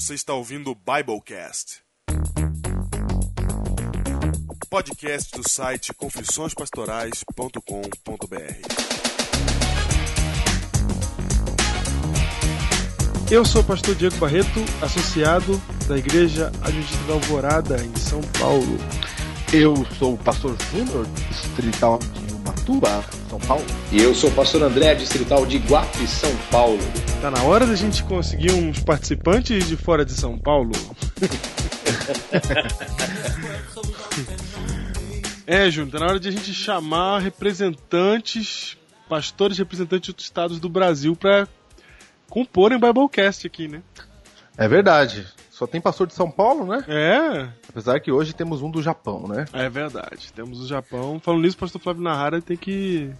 Você está ouvindo o Biblecast. Podcast do site confissõespastorais.com.br. Eu sou o pastor Diego Barreto, associado da Igreja Adventista da Alvorada, em São Paulo. Eu sou o pastor Júnior, distrital de Ubatuba, São Paulo. E eu sou o pastor André, distrital de Guape, São Paulo. Tá na hora da gente conseguir uns participantes de fora de São Paulo? é, Júnior, tá na hora de a gente chamar representantes, pastores representantes de outros estados do Brasil para comporem Biblecast aqui, né? É verdade. Só tem pastor de São Paulo, né? É. Apesar que hoje temos um do Japão, né? É verdade. Temos o Japão. Falando nisso, o pastor Flávio Nahara tem que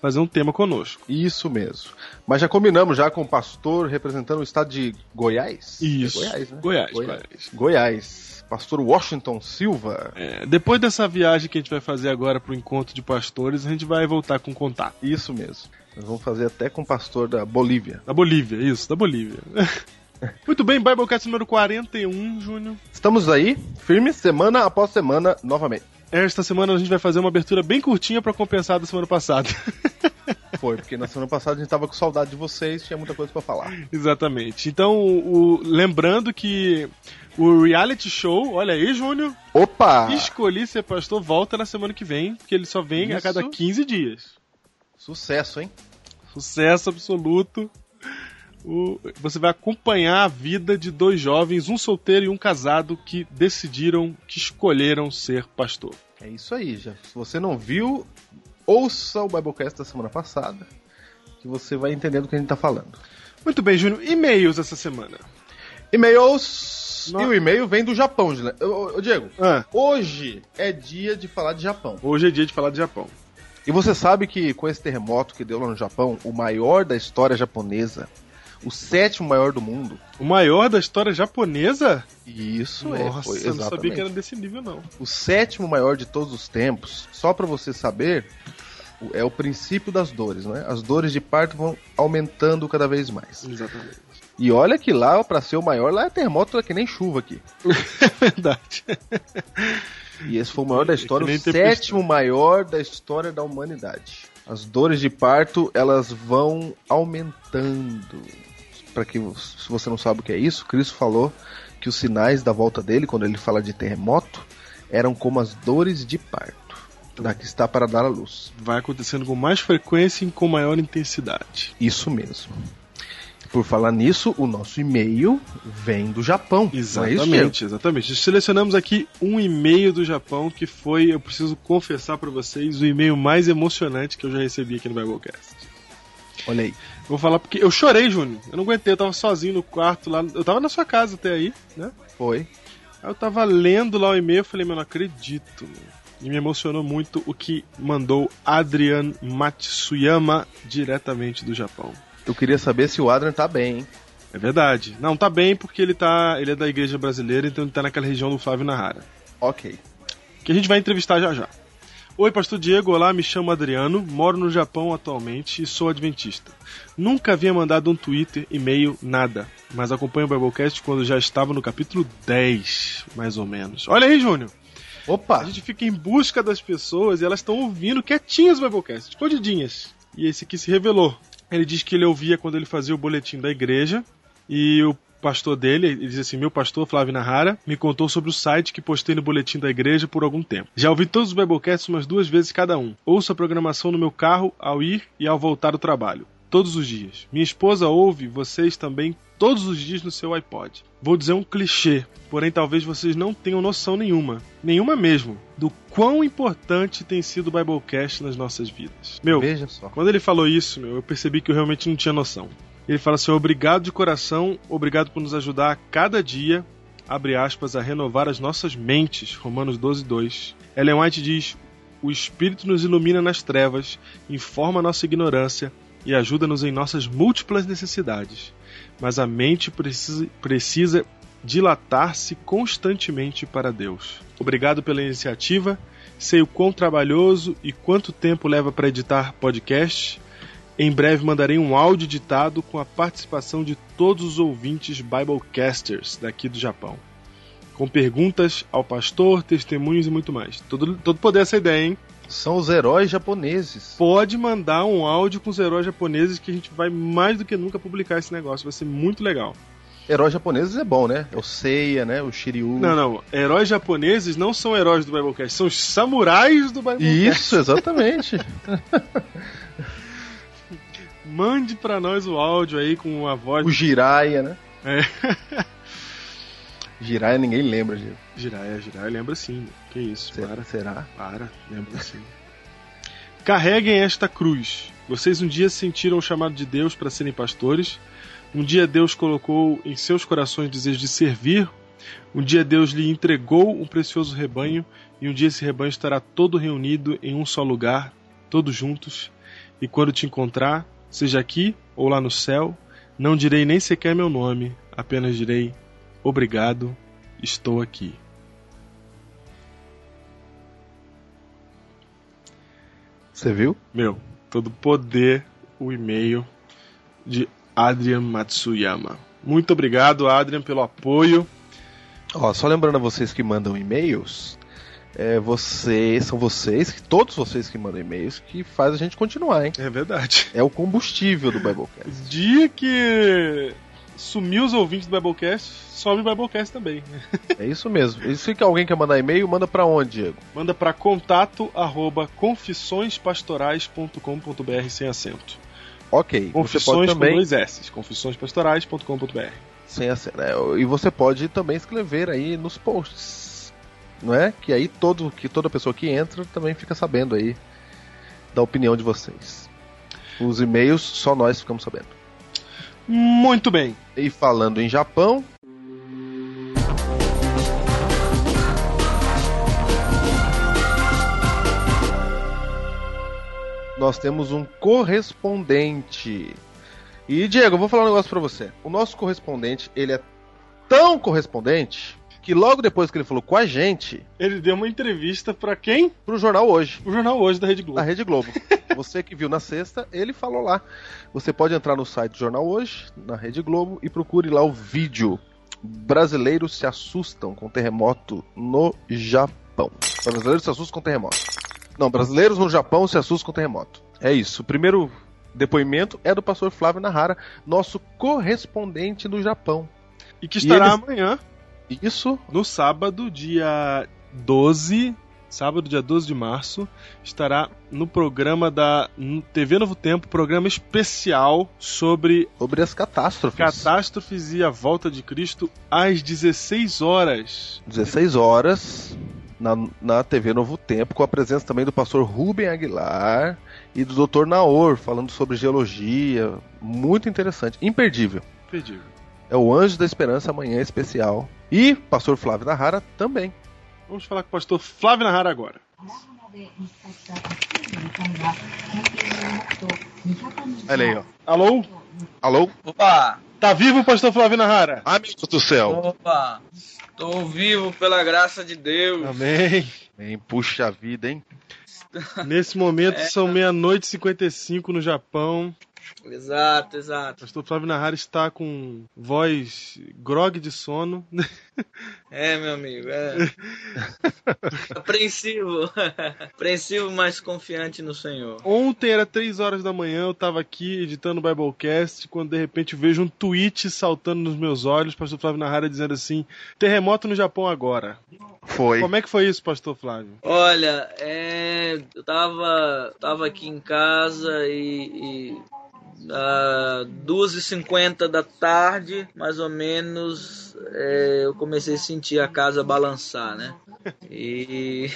fazer um tema conosco. Isso mesmo. Mas já combinamos já com o pastor representando o estado de Goiás? Isso. É Goiás, né? Goiás, Goiás. Goiás. Goiás. Pastor Washington Silva. É, depois dessa viagem que a gente vai fazer agora pro encontro de pastores, a gente vai voltar com contato. Isso mesmo. Nós vamos fazer até com o pastor da Bolívia. Da Bolívia, isso, da Bolívia. Muito bem, Biblecast número 41, Júnior. Estamos aí, firmes, semana após semana, novamente. Esta semana a gente vai fazer uma abertura bem curtinha para compensar da semana passada. Foi, porque na semana passada a gente tava com saudade de vocês, tinha muita coisa para falar. Exatamente. Então, o, o- lembrando que o reality show, olha aí, Júnior, Opa! escolhi ser pastor, volta na semana que vem, porque ele só vem a Isso. cada 15 dias. Sucesso, hein? Sucesso absoluto. O- você vai acompanhar a vida de dois jovens, um solteiro e um casado, que decidiram, que escolheram ser pastor. É isso aí, já. Se você não viu, ouça o Biblecast da semana passada, que você vai entender do que a gente tá falando. Muito bem, Júnior. E-mails essa semana. E-mails. No- E o e-mail vem do Japão, ô, ô, Diego. Ah, Hoje é dia de falar de Japão. hoje é dia de falar de Japão. E você sabe que com esse terremoto que deu lá no Japão, o maior da história japonesa, o sétimo maior do mundo. O maior da história japonesa? Isso é, Nossa, foi eu não sabia que era desse nível, não. O sétimo maior de todos os tempos, só pra você saber, é o princípio das dores, né? As dores de parto vão aumentando cada vez mais. Exatamente. E olha que lá, pra ser o maior, lá é terremoto é que nem chuva aqui. É verdade. E esse foi o maior da história, É que nem o sétimo maior da história da humanidade. As dores de parto, elas vão aumentando. Para que se você não sabe o que é isso, Cristo falou que os sinais da volta dele, quando ele fala de terremoto, eram como as dores de parto. Da que está para dar a luz. Vai acontecendo com mais frequência e com maior intensidade. Isso mesmo. Por falar nisso, o nosso e-mail vem do Japão. é isso, Diego? Exatamente, exatamente. Selecionamos aqui um e-mail do Japão que foi, eu preciso confessar pra vocês, o e-mail mais emocionante que eu já recebi aqui no Biblecast. Olha aí. Vou falar porque eu chorei, Júnior. Eu não aguentei, eu tava sozinho no quarto lá. Eu tava na sua casa até aí, né? Foi. Aí eu tava lendo lá o e-mail, eu falei, meu, não acredito. meu. E me emocionou muito o que mandou Adrian Matsuyama diretamente do Japão. Eu queria saber se o Adrian tá bem, hein? É verdade. Não, tá bem porque ele tá. Ele é da igreja brasileira, então ele tá naquela região do Flávio Nahara. Ok. Que a gente vai entrevistar já já. Oi, pastor Diego, olá, me chamo Adriano, moro no Japão atualmente e sou adventista. Nunca havia mandado um Twitter, e-mail, nada, mas acompanho o Biblecast quando já estava no capítulo 10, mais ou menos. Olha aí, Júnior, Opa! a gente fica em busca das pessoas e elas estão ouvindo quietinhas o Biblecast, escondidinhas. E esse aqui se revelou. Ele diz que ele ouvia quando ele fazia o boletim da igreja e o pastor dele, ele diz assim: Meu pastor Flávio Nahara me contou sobre o site que postei no boletim da igreja por algum tempo. Já ouvi todos os Biblecasts umas duas vezes cada um. Ouço a programação no meu carro ao ir e ao voltar do trabalho. Todos os dias. Minha esposa ouve vocês também todos os dias no seu iPod. Vou dizer um clichê, porém talvez vocês não tenham noção nenhuma, nenhuma mesmo, do quão importante tem sido o Biblecast nas nossas vidas. Meu, Veja só. quando ele falou isso, meu, eu percebi que eu realmente não tinha noção. Ele fala assim: obrigado de coração, obrigado por nos ajudar a cada dia, abre aspas, a renovar as nossas mentes. Romanos 12, 2. Ellen White diz: o Espírito nos ilumina nas trevas, informa nossa ignorância e ajuda-nos em nossas múltiplas necessidades. Mas a mente precisa, precisa dilatar-se constantemente para Deus. Obrigado pela iniciativa. Sei o quão trabalhoso e quanto tempo leva para editar podcast Em breve mandarei um áudio editado com a participação de todos os ouvintes Biblecasters daqui do Japão. Com perguntas ao pastor, testemunhos e muito mais. Todo, todo poder essa ideia, hein? São os heróis japoneses. Pode mandar um áudio com os heróis japoneses que a gente vai mais do que nunca publicar esse negócio. Vai ser muito legal. Heróis japoneses é bom, né? É o Seiya, né? O Shiryu. Não, não. Heróis japoneses não são heróis do Biblecast, são os samurais do Biblecast. Isso, exatamente. Mande pra nós o áudio aí com a voz. o Jiraiya, né? É. Jiraiya ninguém lembra, Giro. Jiraiya, Jiraiya, lembra sim. Que isso, Será? para. Será? Para, lembra sim. Carreguem esta cruz. Vocês um dia sentiram o chamado de Deus para serem pastores. Um dia Deus colocou em seus corações o desejo de servir. Um dia Deus lhe entregou um precioso rebanho. E um dia esse rebanho estará todo reunido em um só lugar, todos juntos. E quando te encontrar, seja aqui ou lá no céu, não direi nem sequer meu nome, apenas direi obrigado, estou aqui. Você viu? Meu, todo poder o e-mail de Adrian Matsuyama. Muito obrigado, Adrian, pelo apoio. Ó, só lembrando a vocês que mandam e-mails, é, vocês, são vocês, todos vocês que mandam e-mails, que faz a gente continuar, hein? É verdade. É o combustível do Biblecast. Dia que sumiu os ouvintes do Biblecast, some o Biblecast também. É isso mesmo. E se alguém quer mandar e-mail, manda pra onde, Diego? Manda para contato arroba confissõespastorais.com.br sem acento. Ok. você Confissões com também. dois S. Confissõespastorais.com.br. Sem acento. É, e você pode também escrever aí nos posts. Não é? Que aí todo, que toda pessoa que entra também fica sabendo aí da opinião de vocês. Os e-mails só nós ficamos sabendo. Muito bem. E falando em Japão, nós temos um correspondente. E Diego, eu vou falar um negócio pra você. O nosso correspondente, ele é tão correspondente que logo depois que ele falou com a gente, Ele deu uma entrevista para quem? pro jornal hoje, O jornal hoje da Rede Globo. da Rede Globo. Você que viu na sexta, ele falou lá. Você pode entrar no site do Jornal Hoje, na Rede Globo, e procure lá o vídeo. Brasileiros se assustam com terremoto no Japão. Brasileiros se assustam com terremoto. Não, brasileiros no Japão se assustam com terremoto. É isso. O primeiro depoimento é do pastor Flávio Nahara, nosso correspondente no Japão. E que estará eles- amanhã, Isso no sábado, dia 12. Sábado, dia 12 de março, estará no programa da no TV Novo Tempo, programa especial sobre sobre as catástrofes. catástrofes e a volta de Cristo às 16 horas. 16 horas na, na TV Novo Tempo, com a presença também do pastor Rubem Aguilar e do Dr. Naor, falando sobre geologia. Muito interessante, imperdível. Imperdível. É o Anjo da Esperança amanhã especial. E pastor Flávio Nahara também. Vamos falar com o pastor Flávio Nahara agora. olha aí, ó. Alô? Alô? Opa! Tá vivo o pastor Flávio Nahara? Ai, meu Deus do céu. Opa! Estou vivo pela graça de Deus. Amém. Bem, puxa vida, hein? Nesse momento são meia-noite e 55 no Japão. Exato, exato. Pastor Flávio Nahara está com voz grog de sono. É, meu amigo, é. Apreensivo. Apreensivo, mas confiante no Senhor. Ontem era 3 horas da manhã, eu tava aqui editando o Biblecast, quando de repente eu vejo um tweet saltando nos meus olhos, pastor Flávio Nahara dizendo assim: terremoto no Japão agora. Foi. Como é que foi isso, pastor Flávio? Olha, é, eu tava, tava aqui em casa e, e às 2h50 da tarde, mais ou menos, é, eu comecei a sentir a casa balançar, né? E,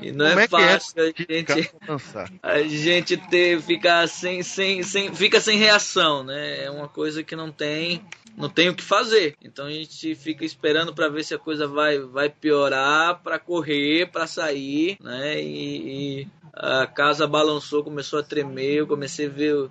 e não Como é, é que é? fácil a gente, a gente ter, ficar sem, sem, sem, fica sem reação, né? É uma coisa que não tem, não tem o que fazer. Então a gente fica esperando para ver se a coisa vai, vai piorar, para correr, para sair, né? E, e a casa balançou, começou a tremer, eu comecei a ver é,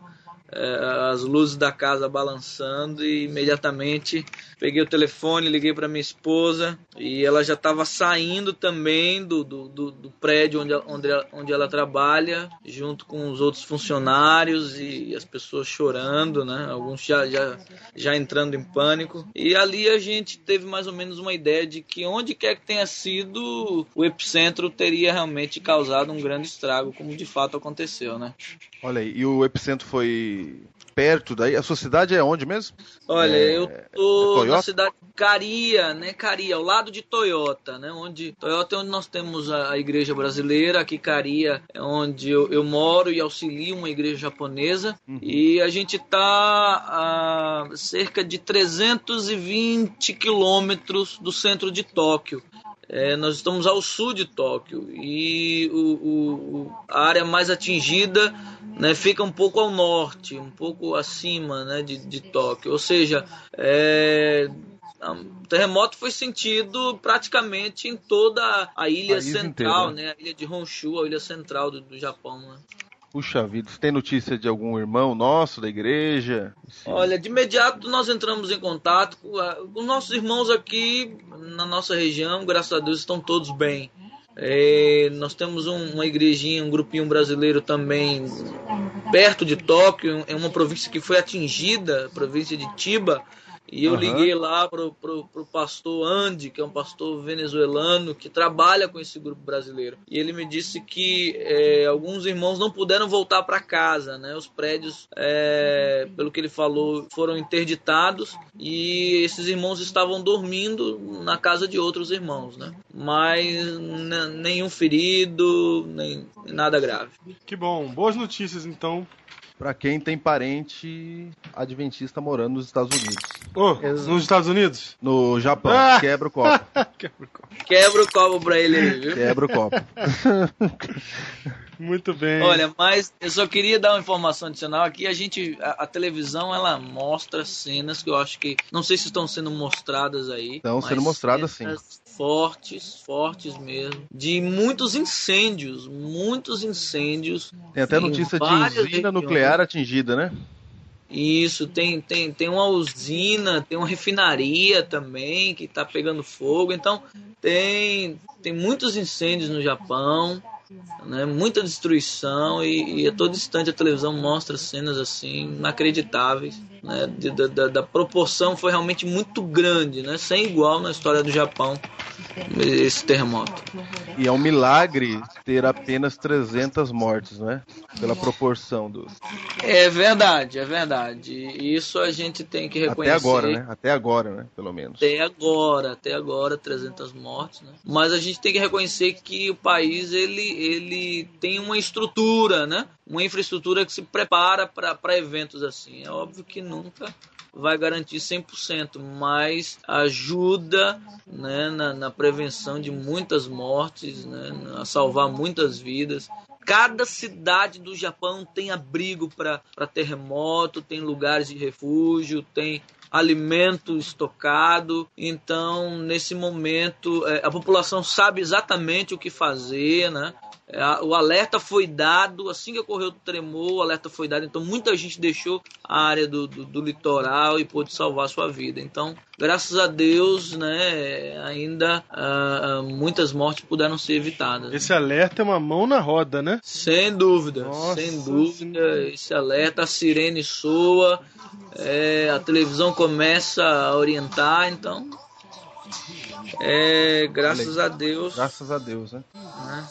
as luzes da casa balançando e imediatamente peguei o telefone, liguei para minha esposa e ela já estava saindo também do, do, do, do prédio onde, onde, onde ela trabalha, junto com os outros funcionários e, e as pessoas chorando, né? Alguns já, já, já entrando em pânico. E ali a gente teve mais ou menos uma ideia de que onde quer que tenha sido, o epicentro teria realmente causado um grande estrago, como de fato aconteceu, né? Olha aí, e o epicentro foi perto daí? A sua cidade é onde mesmo? Olha, É- eu tô Toyota? na cidade de Caria, né? Caria, ao lado de Toyota, né? Onde Toyota é onde nós temos a, a igreja brasileira, aqui Caria é onde eu, eu moro e auxilio uma igreja japonesa. E a gente tá a cerca de 320 quilômetros do centro de Tóquio. É, nós estamos ao sul de Tóquio e o, o- a área mais atingida né, fica um pouco ao norte, um pouco acima né, de, de Tóquio. Ou seja, é, o terremoto foi sentido praticamente em toda a ilha País central, inteiro, né, a ilha de Honshu, a ilha central do, do Japão. Né. Puxa vida, você tem notícia de algum irmão nosso da igreja? Sim. Olha, de imediato nós entramos em contato os nossos irmãos aqui na nossa região, graças a Deus estão todos bem. É, nós temos um- uma igrejinha, um grupinho brasileiro também perto de Tóquio, é uma província que foi atingida, a província de Tiba. E eu Aham. liguei lá pro, pro, pro pastor Andy, que é um pastor venezuelano que trabalha com esse grupo brasileiro. E ele me disse que é, alguns irmãos não puderam voltar para casa, né? Os prédios, é, pelo que ele falou, foram interditados e esses irmãos estavam dormindo na casa de outros irmãos, né? Mas nenhum ferido, nem nada grave. Que bom. Boas notícias, então. Pra quem tem parente adventista morando nos Estados Unidos. Ô, nos Estados Unidos? No Japão, Ah! quebra o copo. Quebra o copo. Quebra o copo pra ele aí, viu? Quebra o copo. Muito bem. Olha, mas eu só queria dar uma informação adicional aqui. A gente, a, a televisão, ela mostra cenas que eu acho que não sei se estão sendo mostradas aí. Estão sendo mostradas, cenas Fortes, fortes mesmo, de muitos incêndios, muitos incêndios. Tem até notícia de usina regiões. nuclear atingida, né? Isso, tem, tem, tem uma usina, tem uma refinaria também que está pegando fogo. Então, tem, tem muitos incêndios no Japão, né, muita destruição e, e a todo instante a televisão mostra cenas assim inacreditáveis. Né, da- da proporção foi realmente muito grande, né, sem igual na história do Japão, esse terremoto. E é um milagre ter apenas 300 mortes, não é? Pela proporção do. É verdade, é verdade. Isso a gente tem que reconhecer. Até agora, né? Até agora, né? Pelo menos. Até agora, até agora, 300 mortes, né? Mas a gente tem que reconhecer que o país, ele, ele tem uma estrutura, né? Uma infraestrutura que se prepara para eventos assim. É óbvio que nunca vai garantir 100%, mas ajuda né, na, na prevenção de muitas mortes, né, a salvar muitas vidas. Cada cidade do Japão tem abrigo para terremoto, tem lugares de refúgio, tem alimento estocado. Então, nesse momento, é, a população sabe exatamente o que fazer, né? É, O alerta foi dado assim que ocorreu o tremor, o alerta foi dado, então muita gente deixou a área do, do, do litoral e pôde salvar sua vida. Então, graças a Deus, né, ainda ah, muitas mortes puderam ser evitadas. Esse alerta é uma mão na roda, né? Sem dúvida, Nossa sem dúvida, esse alerta, a sirene soa, é, a televisão começa a orientar, então, é, graças a Deus, Graças a Deus, né? né?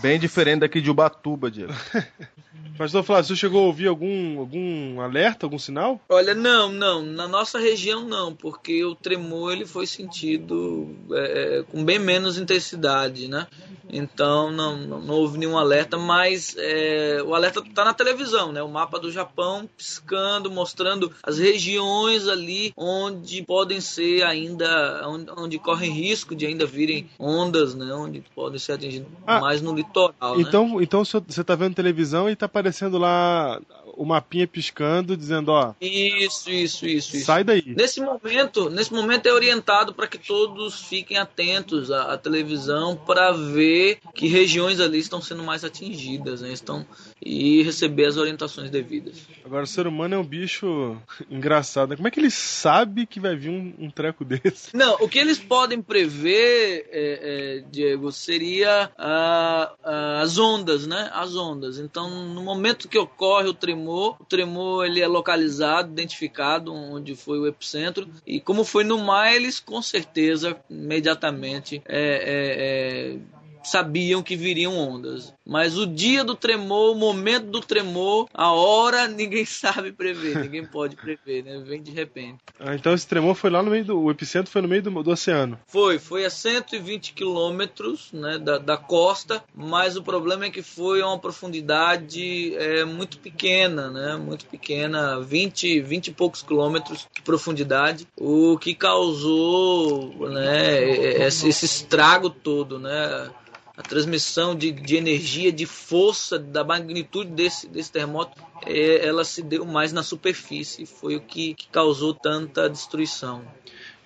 Bem diferente daqui de Ubatuba, Diego. Pastor Flávio, você chegou a ouvir algum, algum alerta, algum sinal? Olha, não, não, na nossa região não, porque o tremor ele foi sentido é, com bem menos intensidade, né? Então não, não, houve nenhum alerta, mas é, o alerta está na televisão, né? O mapa do Japão piscando, mostrando as regiões ali onde podem ser ainda, onde, onde correm risco de ainda virem ondas, né? Onde podem ser atingidos Ah, mais no litoral, né? Então, então você tá vendo televisão e tá aparecendo lá o mapinha piscando, dizendo, ó, Isso, isso, isso, isso. sai daí. Nesse momento, nesse momento é orientado para que todos fiquem atentos à, à televisão para ver que regiões ali estão sendo mais atingidas, né? Estão e receber as orientações devidas. Agora, o ser humano é um bicho engraçado. né? Como é que ele sabe que vai vir um, um treco desse? Não, o que eles podem prever, é, é, Diego, seria ah, ah, as ondas, né? As ondas. Então, no momento que ocorre o tremor, o tremor ele é localizado, identificado onde foi o epicentro e como foi no mar, eles com certeza imediatamente é, é, é, sabiam que viriam ondas. Mas o dia do tremor, o momento do tremor, a hora, ninguém sabe prever, ninguém pode prever, né? Vem de repente. Ah, então esse tremor foi lá no meio do. O epicentro foi no meio do, do oceano. Foi, foi a 120 quilômetros né, da, da costa, mas o problema é que foi a uma profundidade é, muito pequena, né? Muito pequena, 20, 20 e poucos quilômetros de profundidade, o que causou né, esse, esse estrago todo, né? A transmissão de, de energia, de força, da magnitude desse, desse terremoto, é, ela se deu mais na superfície. Foi o que, que causou tanta destruição.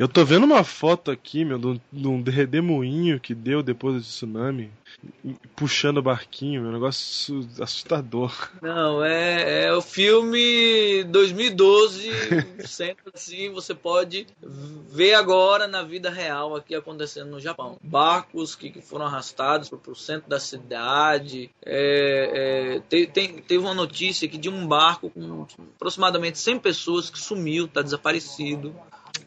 Eu tô vendo uma foto aqui, meu, de um- de um redemoinho que deu depois do tsunami, puxando o barquinho, meu, um negócio assustador. Não, é, é o filme 2012, sempre assim, você pode ver agora na vida real aqui acontecendo no Japão. Barcos que, que foram arrastados para o centro da cidade. É, é, te- tem- teve uma notícia aqui de um barco com aproximadamente 100 pessoas que sumiu, está desaparecido.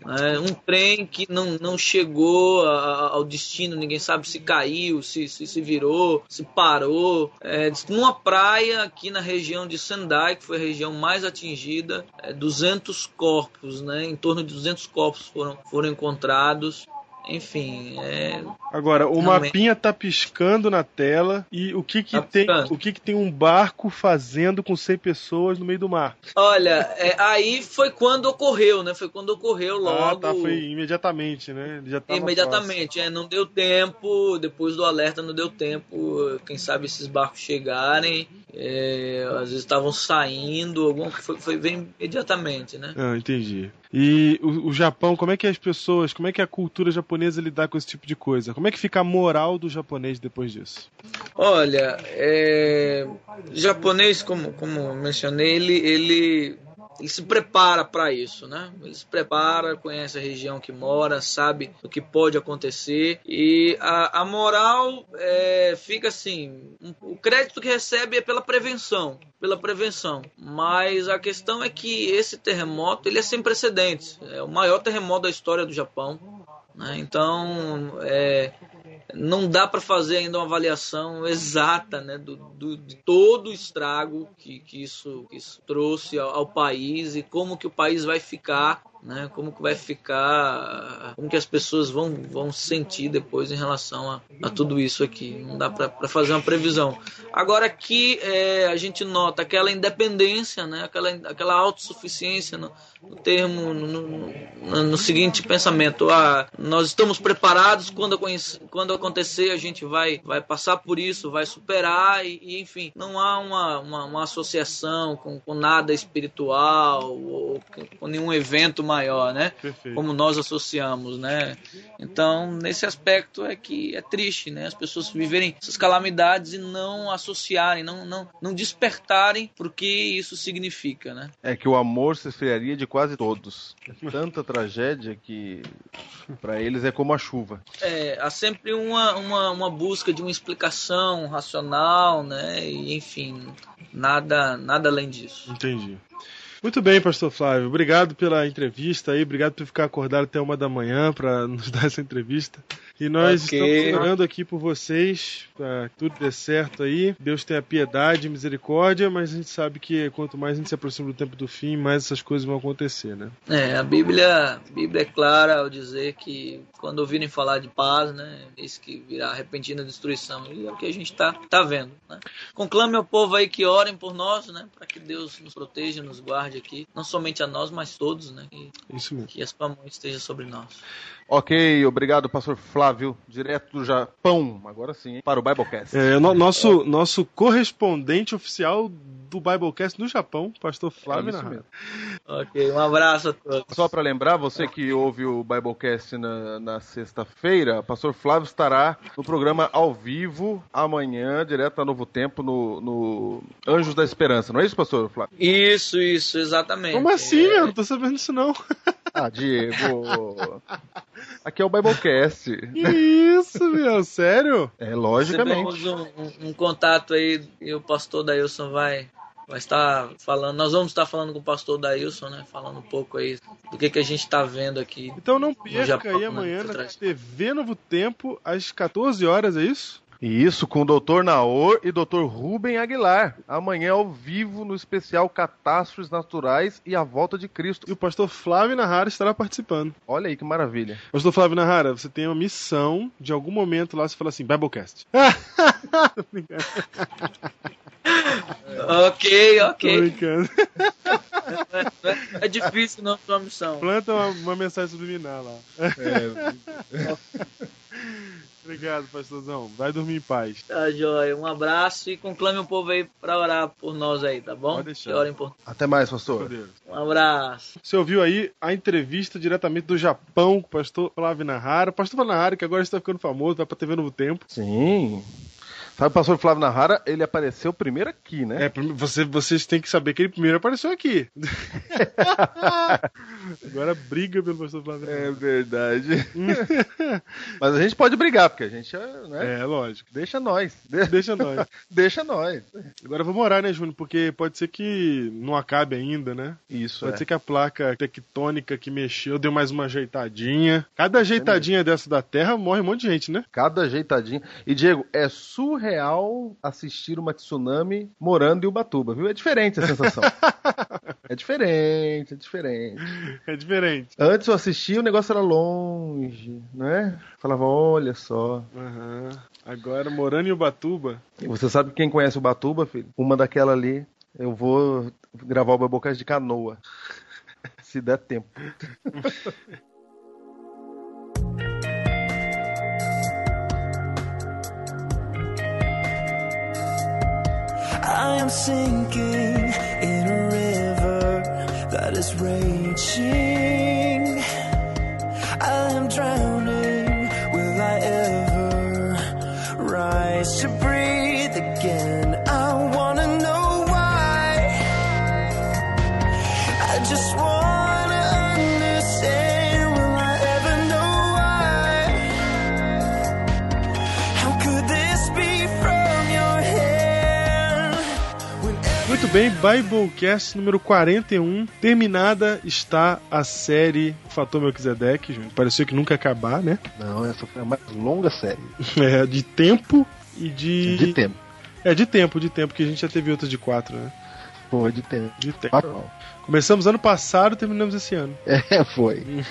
É, um trem que não, não chegou a- ao destino, ninguém sabe se caiu, se, se, se virou, se parou. É, numa praia aqui na região de Sendai, que foi a região mais atingida, é, 200 corpos, né, em torno de 200 corpos foram, foram encontrados. Enfim, é, Agora, o Realmente. mapinha tá piscando na tela e o que que Tá tem, piscando. o que que tem um barco fazendo com 100 pessoas no meio do mar? olha, é, aí foi quando ocorreu, né? Foi quando ocorreu logo. Ah, tá, foi imediatamente, né? Ele já tava Imediatamente, é, não deu tempo, depois do alerta não deu tempo, quem sabe esses barcos chegarem, é, às vezes estavam saindo, algum foi, foi bem imediatamente, né? próximo. Ah, entendi. E o, o Japão, como é que as pessoas, como é que a cultura japonesa lidar com esse tipo de coisa? Como é que fica a moral do japonês depois disso? Olha, é, japonês, como, como mencionei, ele, ele, ele se prepara para isso, né? Ele se prepara, conhece a região que mora, sabe o que pode acontecer e a, a moral é, fica assim, um- o crédito que recebe é pela prevenção, pela prevenção. Mas a questão é que esse terremoto ele é sem precedentes, é o maior terremoto da história do Japão. né? Então, é, não dá para fazer ainda uma avaliação exata né, do, do- de todo o estrago que, que, isso, que isso trouxe ao, ao país e como que o país vai ficar, né, como que vai ficar, como que as pessoas vão, vão sentir depois em relação a, a tudo isso aqui. Não dá para fazer uma previsão. Agora aqui é, a gente nota aquela independência, né, aquela, aquela autossuficiência no, no termo, no, no- no seguinte pensamento: ah, nós estamos preparados quando, quando acontecer, a gente vai, vai passar por isso, vai superar, e, e, enfim, não há uma, uma, uma associação com, com nada espiritual ou com nenhum evento maior, né? Perfeito. Como nós associamos, né? Então, nesse aspecto é que é triste, né? As pessoas viverem essas calamidades e não associarem, não, não, não despertarem por que isso significa, né? É que o amor se esfriaria de quase todos. É tanta tragédia que pra eles é como a chuva. É, há sempre uma, uma, uma busca de uma explicação racional, né? E, enfim, nada, nada além disso. Entendi. Muito bem, pastor Flávio. Obrigado pela entrevista aí, obrigado por ficar acordado até uma da manhã para nos dar essa entrevista. E nós Ok. estamos orando aqui por vocês, para que tudo dê certo aí. Deus tenha piedade e misericórdia, mas a gente sabe que quanto mais a gente se aproxima do tempo do fim, mais essas coisas vão acontecer, né? É, a Bíblia, a Bíblia é clara ao dizer que quando ouvirem falar de paz, né, eis que virá repentina destruição. E é o que a gente está tá vendo. Né? Conclame ao povo aí que orem por nós, né, para que Deus nos proteja, nos guarde aqui, não somente a nós, mas todos, né, que, Isso mesmo. que a sua mão esteja sobre nós. Ok, obrigado, pastor Flávio, direto do Japão, agora sim, hein, para o Biblecast. É, no- nosso, nosso correspondente oficial do Biblecast no Japão, pastor Flávio É isso. Ok, um abraço a todos. Só para lembrar, você que ouve o Biblecast na, na sexta-feira, o pastor Flávio estará no programa ao vivo amanhã, direto a Novo Tempo, no, no Anjos da Esperança. Não é isso, pastor Flávio? Isso, isso, exatamente. Como assim, É, meu? Não tô sabendo disso não. Ah, Diego. Aqui é o Biblecast. Que isso, meu? Sério? É, logicamente. Recebemos um, um- um contato aí e o pastor Dailson vai, vai estar falando. Nós vamos estar falando com o pastor Dailson, né? Falando um pouco aí do que, que a gente está vendo aqui. Então não perca Japão, aí né, amanhã por na. TV Novo Tempo, às 14 horas, é isso? E isso com o Dr. Naor e Dr. Rubem Aguilar. Amanhã ao vivo no especial Catástrofes Naturais e a Volta de Cristo. E o pastor Flávio Narrara estará participando. Olha aí que maravilha. Pastor Flávio Narrara, você tem uma missão, de algum momento lá você fala assim, Biblecast. Ok, ok. brincando. É, é difícil não sua missão. Planta uma, uma mensagem subliminar lá. É, Obrigado, pastorzão. Vai dormir em paz. Tá, joia. Um abraço e conclame o povo aí pra orar por nós aí, tá bom? Pode deixar. Hora importante. até mais, pastor. Um abraço. Você ouviu aí a entrevista diretamente do Japão com o pastor Flávio Narrara. O pastor Flávio Narrara, que agora está ficando famoso, vai pra TV Novo Tempo. Sim. Sabe o pastor Flávio Narrara? Ele apareceu primeiro aqui, né? É, você, vocês têm que saber que ele primeiro apareceu aqui. agora briga pelo pastor Flávio É Narrara. verdade. Mas a gente pode brigar, porque a gente é, né? É, lógico. Deixa nós. De- Deixa nós. Deixa nós. Agora vamos orar, né, Júnior? Porque pode ser que não acabe ainda, né? Isso, Pode é. ser que a placa tectônica que mexeu deu mais uma ajeitadinha. Cada ajeitadinha dessa da Terra morre um monte de gente, né? Cada ajeitadinho. E, Diego, é surreal assistir uma tsunami morando em Ubatuba, viu? É diferente a sensação. é diferente, é diferente. É diferente. Antes eu assistia, o negócio era longe, né? Falava, olha só. Aham. Agora, morando em Ubatuba, você sabe quem conhece Ubatuba, filho? Uma daquela ali, eu vou gravar o Biblecast de canoa. Se der tempo. I am sinking in a river that is raging. Bem, Biblecast número 41. Terminada está a série Fator Melquisedeque, gente. Pareceu que nunca ia acabar, né? Não, essa foi a mais longa série. É, de tempo e de. De tempo. É, de tempo, de tempo, que a gente já teve outras de quatro, né? Foi de tempo. De tempo. Quatro. Começamos ano passado, terminamos esse ano. É, foi.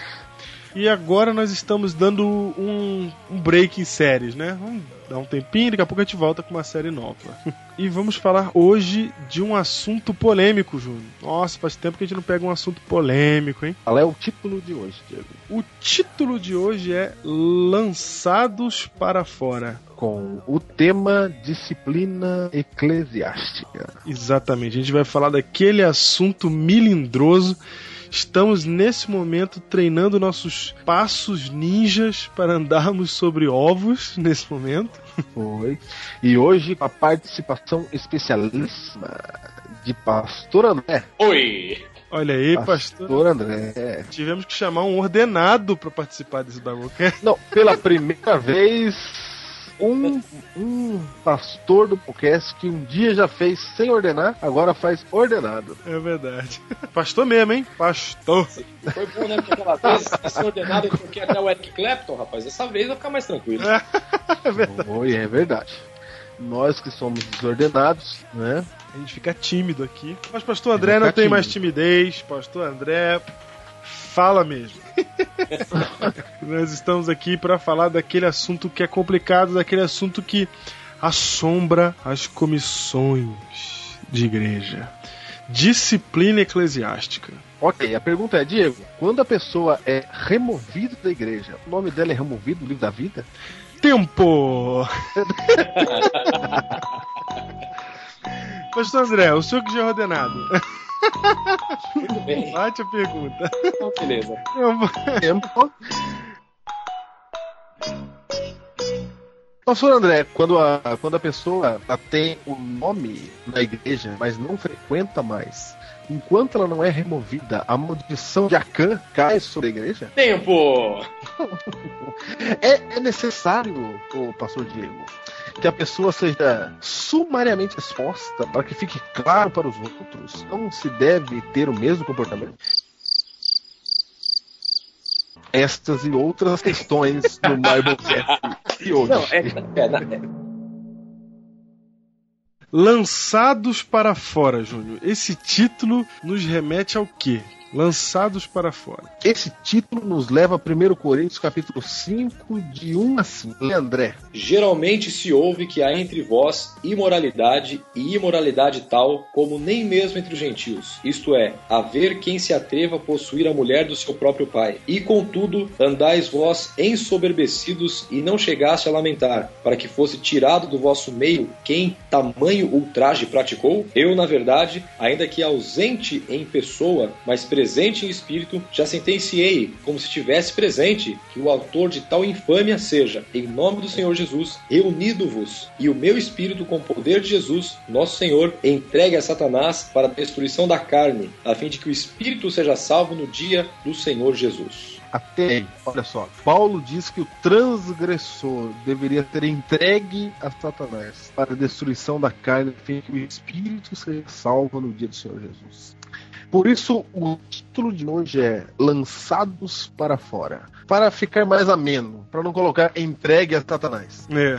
E agora nós estamos dando um, um break em séries, né? Vamos dar um tempinho, daqui a pouco a gente volta com uma série nova. E vamos falar hoje de um assunto polêmico, Júnior. Nossa, faz tempo que a gente não pega um assunto polêmico, hein? Qual é o título de hoje, Diego? O título de hoje é Lançados para Fora. Com o tema disciplina eclesiástica. Exatamente, a gente vai falar daquele assunto milindroso. Estamos nesse momento treinando nossos passos ninjas para andarmos sobre ovos nesse momento. Foi. E hoje a participação especialíssima de Pastor André. Oi! Olha aí, pastor. Pastor André. Tivemos que chamar um ordenado para participar desse Biblecast. Não, pela primeira vez, um, um pastor do podcast que um dia já fez sem ordenar, agora faz ordenado. É verdade. Pastor mesmo, hein? Pastor. Foi bom, né? Porque aquela vez, esse ordenado, eu troquei até o Eric Clapton, rapaz. Dessa vez vai ficar mais tranquilo. Oi, é verdade. Nós que somos desordenados, né? A gente fica tímido aqui. Mas pastor André não tem mais tímido. timidez. Pastor André fala mesmo. Nós estamos aqui para falar daquele assunto que é complicado, daquele assunto que assombra as comissões de igreja. Disciplina eclesiástica. Ok, a pergunta é, Diego, quando a pessoa é removida da igreja, o nome dela é removido do livro da vida? Tempo! Pastor André, o senhor que já é ordenado. Muito bem. Bate a pergunta. Então, beleza. Eu vou- tempo. Pastor André, quando a, quando a pessoa tem o nome na igreja, mas não frequenta mais, enquanto ela não é removida, a maldição de Acã cai sobre a igreja? Tempo! É, é necessário, o pastor Diego, que a pessoa seja sumariamente exposta para que fique claro para os outros. Não se deve ter o mesmo comportamento. Estas e outras questões no Biblecast de hoje. Não, é, é, é- Lançados para fora, Júnior. Esse título nos remete ao quê? Lançados para fora. Esse título nos leva a 1 Coríntios capítulo 5, de 1 a 5. André, Geralmente se ouve que há entre vós imoralidade e imoralidade tal como nem mesmo entre os gentios. Isto é, haver quem se atreva a possuir a mulher do seu próprio pai. E contudo, andais vós ensoberbecidos e não chegaste a lamentar, para que fosse tirado do vosso meio quem tamanho ultraje praticou? Eu, na verdade, ainda que ausente em pessoa, mas presente em espírito, já sentenciei, como se estivesse presente, que o autor de tal infâmia seja, em nome do Senhor Jesus, reunido-vos, e o meu espírito, com o poder de Jesus, nosso Senhor, entregue a Satanás para a destruição da carne, a fim de que o espírito seja salvo no dia do Senhor Jesus. até aí, olha só. Paulo diz que o transgressor deveria ter entregue a Satanás para a destruição da carne, a fim que o espírito seja salvo no dia do Senhor Jesus. Por isso, o título de hoje é Lançados para Fora. Para ficar mais ameno, para não colocar entregue a Satanás, É.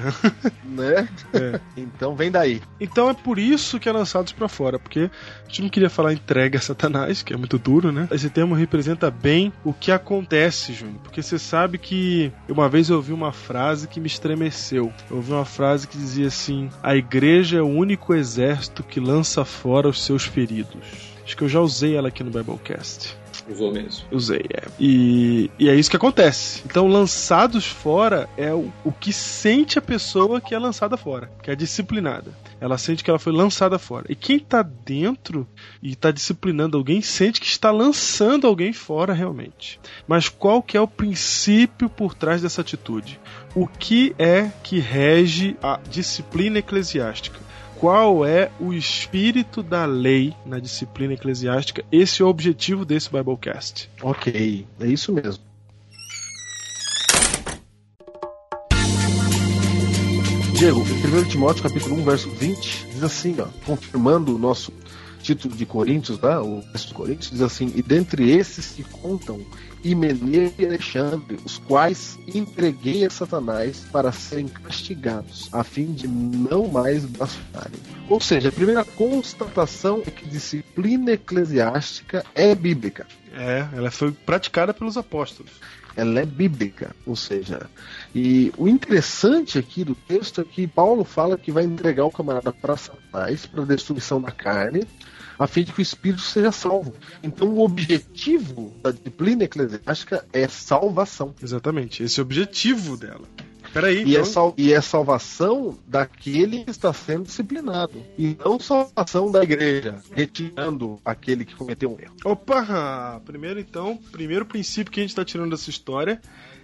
né? É. Então vem daí. Então é por isso que é lançados para fora, porque a gente não queria falar entrega a Satanás, que é muito duro, né? Esse termo representa bem o que acontece, Júnior, porque você sabe que uma vez eu ouvi uma frase que me estremeceu. Eu ouvi uma frase que dizia assim: "A igreja é o único exército que lança fora os seus feridos". Acho que eu já usei ela aqui no Biblecast. Usou mesmo. Usei, é. E, e é isso que acontece. Então, lançados fora é o, o que sente a pessoa que é lançada fora, que é disciplinada. Ela sente que ela foi lançada fora. E quem tá dentro e tá disciplinando alguém sente que está lançando alguém fora realmente. Mas qual que é o princípio por trás dessa atitude? O que é que rege a disciplina eclesiástica? Qual é o espírito da lei na disciplina eclesiástica. Esse é o objetivo desse Biblecast. Ok, é isso mesmo. Diego, em 1 Timóteo capítulo 1, verso 20, diz assim, ó, confirmando o nosso título de Coríntios, tá? o texto de Coríntios, diz assim, e dentre esses se contam Himeneu e Alexandre, os quais entreguei a Satanás para serem castigados, a fim de não mais blasfemarem. Ou seja, a primeira constatação é que disciplina eclesiástica é bíblica É, ela foi praticada pelos apóstolos. ela é bíblica, ou seja, e o interessante aqui do texto é que Paulo fala que vai entregar o camarada para Satanás, para a destruição da carne, a fim de que o espírito seja salvo. Então, o objetivo da disciplina eclesiástica é salvação. Exatamente, esse é o objetivo dela. Peraí, E, então, é sal- e é salvação daquele que está sendo disciplinado. E não salvação da igreja, retirando aquele que cometeu um erro. Opa! Primeiro então, primeiro princípio que a gente está tirando dessa história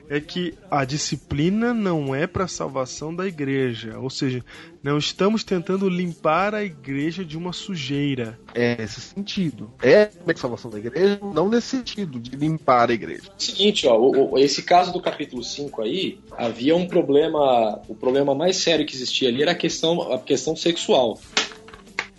é que a disciplina não é para salvação da igreja, ou seja, não estamos tentando limpar a igreja de uma sujeira. É nesse sentido. É a salvação da igreja, não nesse sentido de limpar a igreja. Seguinte, ó, o- o- esse caso do capítulo 5 aí, havia um problema, o problema mais sério que existia ali era a questão, a questão sexual.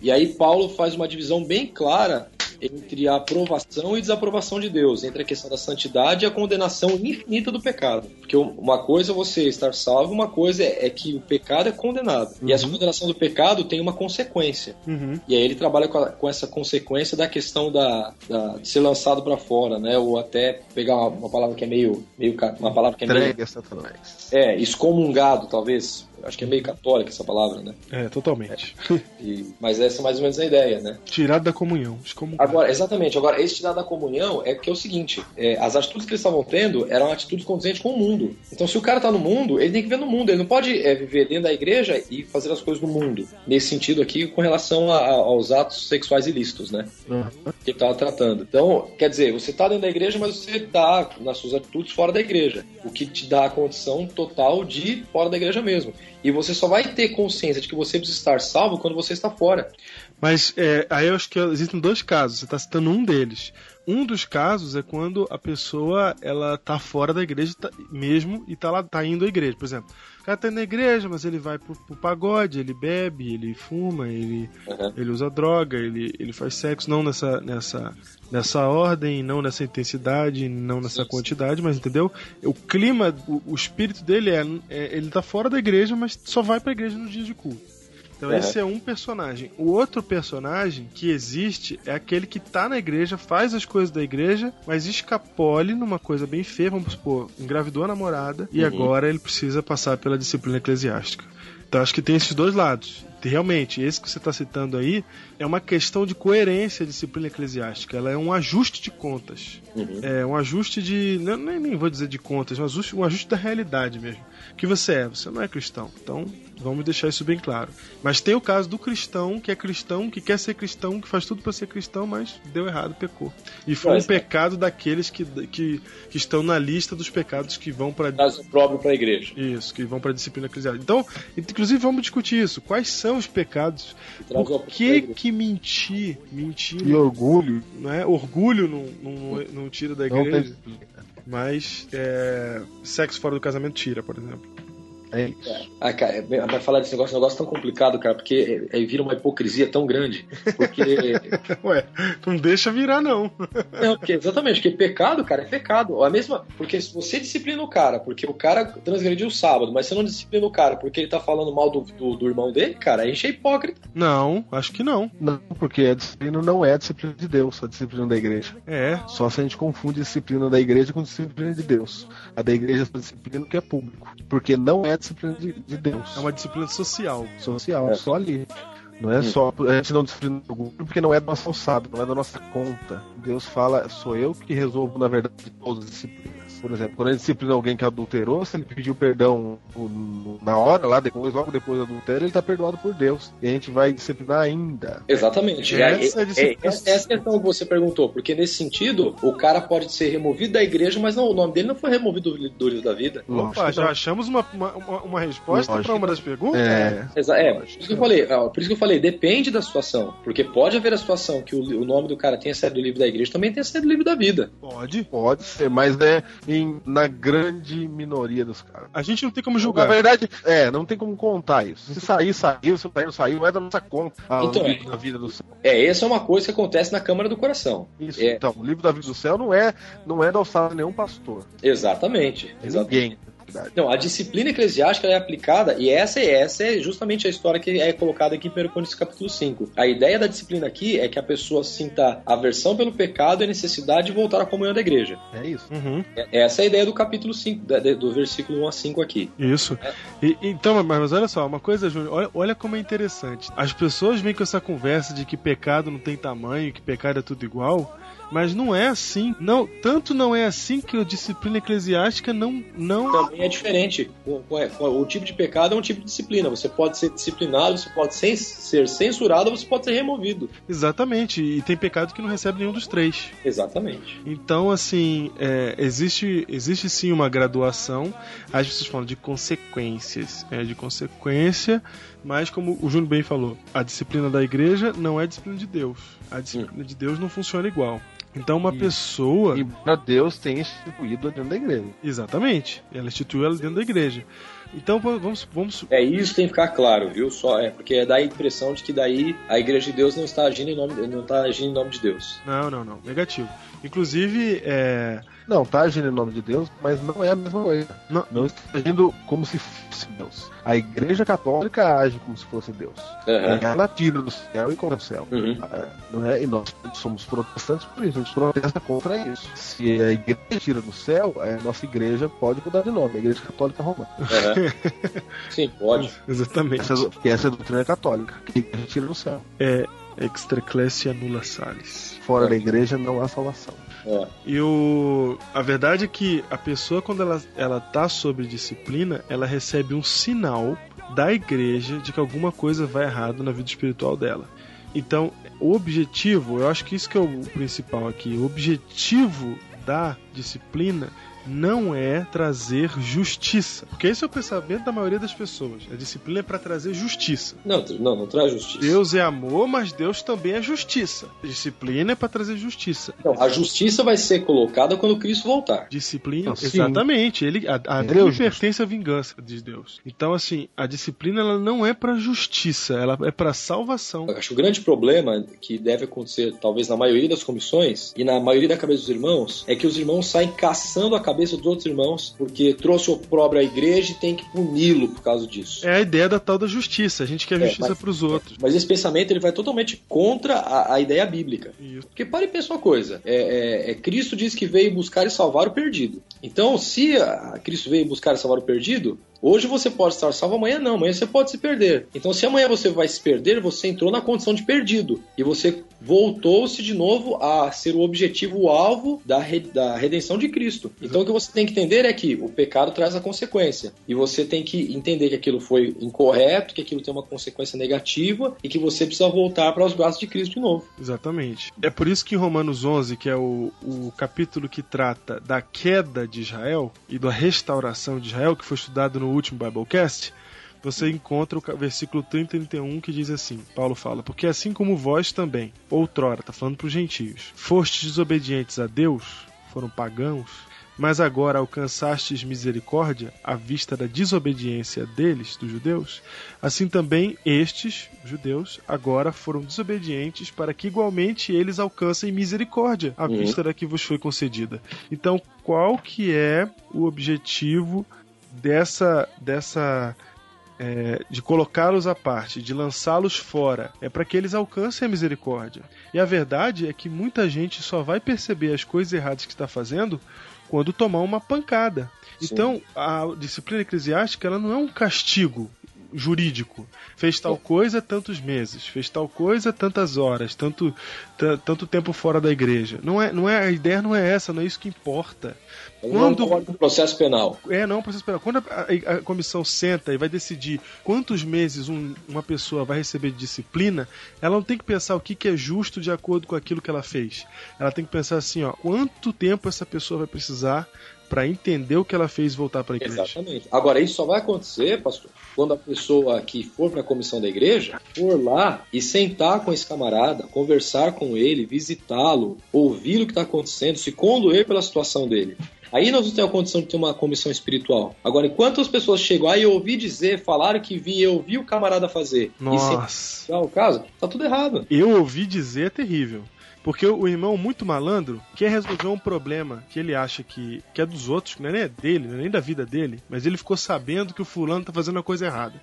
E aí Paulo faz uma divisão bem clara entre a aprovação e desaprovação de Deus, entre a questão da santidade e a condenação infinita do pecado. Porque uma coisa é você estar salvo, uma coisa é, é que o pecado é condenado. E essa condenação do pecado tem uma consequência. Uhum. E aí ele trabalha com, a- com essa consequência da questão da, da- de ser lançado para fora, né? Ou até pegar uma, uma palavra que é meio, meio uma palavra que é meio Satanás. é, excomungado, talvez. Acho que é meio católica essa palavra, né? É, totalmente. E- mas essa é mais ou menos a ideia, né? Tirado da comunhão. Agora, exatamente, agora, esse tirar da comunhão é que é o seguinte: é, as atitudes que eles estavam tendo eram atitudes condizentes com o mundo. Então, se o cara tá no mundo, ele tem que ver no mundo, ele não pode é, viver dentro da igreja e fazer as coisas no mundo. Nesse sentido aqui, com relação a- a- aos atos sexuais ilícitos, né? que ele estava tratando. Então, quer dizer, você está dentro da igreja, mas você está nas suas atitudes fora da igreja, o que te dá a condição total de fora da igreja mesmo. E você só vai ter consciência de que você precisa estar salvo quando você está fora. Mas é, aí eu acho que existem dois casos. Você está citando um deles. Um dos casos é quando a pessoa ela tá fora da igreja tá- mesmo e tá lá tá indo à igreja. Por exemplo, o cara tá indo na igreja, mas ele vai pro, pro pagode, ele bebe, ele fuma, ele, Uhum. ele usa droga, ele, ele faz sexo não nessa nessa nessa ordem, não nessa intensidade, não nessa quantidade, mas entendeu? O clima, o, o espírito dele é, é ele tá fora da igreja, mas só vai pra igreja no dia de culto. Então Uhum. esse é um personagem. O outro personagem que existe é aquele que tá na igreja, faz as coisas da igreja, mas escapole numa coisa bem feia, vamos supor, engravidou a namorada e Uhum. agora ele precisa passar pela disciplina eclesiástica. Então acho que tem esses dois lados. Realmente, esse que você está citando aí é uma questão de coerência a disciplina eclesiástica. Ela é um ajuste de contas. Uhum. É um ajuste de. não- Nem, nem vou dizer de contas, um ajuste, um ajuste da realidade mesmo. O que você é? Você não é cristão. Então, vamos deixar isso bem claro. Mas tem o caso do cristão, que é cristão, que quer ser cristão, que faz tudo para ser cristão, mas deu errado, pecou. E foi Mas- um pecado daqueles que, que, que estão na lista dos pecados que vão para Caso próprio para a igreja. isso, que vão para a disciplina eclesiástica. Então, inclusive, vamos discutir isso. Quais são os pecados? Por o- que que mentir, mentir, E orgulho não é? Orgulho não, não, não tira da não igreja, tem. mas é, sexo fora do casamento tira, por exemplo. É isso. Ah, cara, é- vai falar desse negócio, é um negócio tão complicado, cara, porque é, é, vira uma hipocrisia tão grande. Porque. Ué, não deixa virar, não. Não, porque, exatamente, porque pecado, cara, é pecado. A mesma. Porque se você disciplina o cara, porque o cara transgrediu o sábado, mas você não disciplina o cara porque ele tá falando mal do, do, do irmão dele, cara, a gente é hipócrita. Não, acho que não. Não, porque a disciplina não é a disciplina de Deus, a disciplina da igreja. É, Só se a gente confunde disciplina da igreja com disciplina de Deus. A da igreja é a disciplina que é público. Porque não é a disciplina de, de Deus. é uma disciplina social. social, É. só ali. Não é só. A gente não disciplina o orgulho porque não é do nosso alçado, não é da nossa conta. Deus fala, sou eu que resolvo, na verdade, todas as disciplinas. Por exemplo, quando a gente disciplina alguém que adulterou, se ele pediu perdão na hora, lá depois, logo depois do adultério, ele está perdoado por Deus. E a gente vai disciplinar ainda. Exatamente. Essa É, é é, essa é a questão que você perguntou, porque nesse sentido, o cara pode ser removido da igreja, mas não, o nome dele não foi removido do, do livro da vida. Lógico Opa, já não. achamos uma, uma, uma- resposta para uma das perguntas? É, Exa- É, por isso que eu falei, por isso que eu falei, depende da situação. Porque pode haver a situação que o, o nome do cara tenha saído do livro da igreja, também tenha saído do livro da vida. Pode. pode ser, mas é em, na grande minoria dos casos. A gente não tem como Na julgar. verdade, é, não tem como contar isso. Se sair, saiu, se sair, não saiu, não é da nossa conta. Ah, Então, o livro da vida do céu. É, essa é uma coisa que acontece na Câmara do Coração. Isso, É. então, o livro da vida do céu não é, não é da alçada de nenhum pastor. Exatamente. Exatamente. Não, a disciplina eclesiástica é aplicada, e essa, essa é justamente a história que é colocada aqui em 1 Coríntios capítulo 5. A ideia da disciplina aqui é que a pessoa sinta aversão pelo pecado e a necessidade de voltar à comunhão da igreja. É isso. Uhum. É- Essa é a ideia do capítulo 5, da- de- do versículo 1 a 5 aqui. Isso. E- então, mas, mas olha só, uma coisa, Júnior, olha, olha como é interessante. As pessoas vêm com essa conversa de que pecado não tem tamanho, que pecado é tudo igual, mas não é assim. Não, tanto não é assim que a disciplina eclesiástica não não Também é diferente. O, o- o tipo de pecado é um tipo de disciplina. Você pode ser disciplinado, você pode ser, ser censurado, você pode ser removido. exatamente, e tem pecado que não recebe nenhum dos três. Exatamente. Então, assim, é, existe, existe sim uma graduação. As pessoas falam de consequências, é, de consequência, mas como o Júnior bem falou, a disciplina da igreja não é a disciplina de Deus. A disciplina de Deus não funciona igual. Então, uma Isso. pessoa. E Deus tem instituído dentro da igreja. Exatamente, ela instituiu ela dentro da igreja. Então, vamos. vamos É isso que tem que ficar claro, viu? Só é porque dá a impressão de que daí a igreja de Deus não está agindo em nome, não está agindo em nome de Deus. Não, não, não. Negativo. Inclusive, é, Não, tá agindo em nome de Deus, mas não é a mesma coisa. Não. Não está agindo como se fosse Deus. A igreja católica age como se fosse Deus. Aham. Ela tira do céu e coloca no céu. Uhum. Ah, Não é? E nós somos protestantes por isso, a gente protesta contra isso. Se a igreja tira do céu, a nossa igreja pode mudar de nome, a igreja católica romana. Aham. Sim, pode. Exatamente. Essa, porque essa é a doutrina católica, que a tira do céu. É extraclassia nulla salis. Fora da igreja não há salvação. É. E o... a verdade é que a pessoa, quando ela, ela tá sob disciplina, ela recebe um sinal da igreja de que alguma coisa vai errado na vida espiritual dela. Então, o objetivo, eu acho que isso que é o principal aqui, o objetivo da disciplina não é trazer justiça. Porque esse é o pensamento da maioria das pessoas. A disciplina é para trazer justiça. Não, não, não traz justiça. Deus é amor, mas Deus também é justiça. Disciplina é para trazer justiça. Não, a justiça vai ser colocada quando Cristo voltar. Disciplina, sim. exatamente. Ele, a, a é justo. pertence à vingança de Deus. Então, assim, a disciplina ela não é para justiça, ela é para salvação. Eu acho que o grande problema que deve acontecer, talvez na maioria das comissões e na maioria da cabeça dos irmãos, é que os irmãos saem caçando a cabeça dos outros irmãos porque trouxe opróbrio à igreja e tem que puni-lo por causa disso. É a ideia da tal da justiça. A gente quer É, justiça para os outros. Mas esse pensamento ele vai totalmente contra a, a ideia bíblica. Isso. Porque pare e pensa uma coisa: é, é- é Cristo diz que veio buscar e salvar o perdido. Então, se Cristo veio buscar e salvar o perdido, hoje você pode estar salvo, amanhã não, amanhã você pode se perder. Então, se amanhã você vai se perder, você entrou na condição de perdido e você voltou-se de novo a ser o objetivo, o alvo da, re- da redenção de Cristo. Então, o que você tem que entender é que o pecado traz a consequência e você tem que entender que aquilo foi incorreto, que aquilo tem uma consequência negativa e que você precisa voltar para os braços de Cristo de novo. Exatamente. É por isso que em Romanos 11, que é o, o capítulo que trata da queda de Israel e da restauração de Israel, que foi estudado no último Biblecast, você encontra o versículo 30 e 31 que diz assim: Paulo fala, porque assim como vós também, outrora, tá falando para os gentios, fostes desobedientes a Deus, foram pagãos, mas agora alcançastes misericórdia à vista da desobediência deles, dos judeus, assim também estes, judeus, agora foram desobedientes para que igualmente eles alcancem misericórdia à Uhum. vista da que vos foi concedida. Então, qual que é o objetivo dessa dessa é, de colocá-los à parte, de lançá-los fora, é para que eles alcancem a misericórdia. E a verdade é que muita gente só vai perceber as coisas erradas que está fazendo quando tomar uma pancada. Sim. Então, a disciplina eclesiástica ela não é um castigo jurídico. Fez tal coisa tantos meses, fez tal coisa tantas horas, tanto, ta- tanto tempo fora da igreja. Não é, não é, a ideia não é essa, não é isso que importa. Quando... Quando- Não processo penal. É, não, processo penal. Quando a, a- a comissão senta e vai decidir quantos meses um- uma pessoa vai receber de disciplina, ela não tem que pensar o que, que é justo de acordo com aquilo que ela fez. Ela tem que pensar assim, ó, quanto tempo essa pessoa vai precisar para entender o que ela fez voltar para a igreja. Exatamente. Agora, isso só vai acontecer, pastor, quando a pessoa que for para a comissão da igreja for lá e sentar com esse camarada, conversar com ele, visitá-lo, ouvir o que está acontecendo, se condoer pela situação dele. Aí nós não temos a condição de ter uma comissão espiritual. Agora, enquanto as pessoas chegam aí, eu ouvi dizer, falaram que vi, eu vi o camarada fazer. E Nossa. se o caso, tá tudo errado. Eu ouvi dizer é terrível. Porque o irmão muito malandro quer resolver um problema que ele acha que, que é dos outros, que não é nem dele, não é nem da vida dele, mas ele ficou sabendo que o fulano tá fazendo a coisa errada.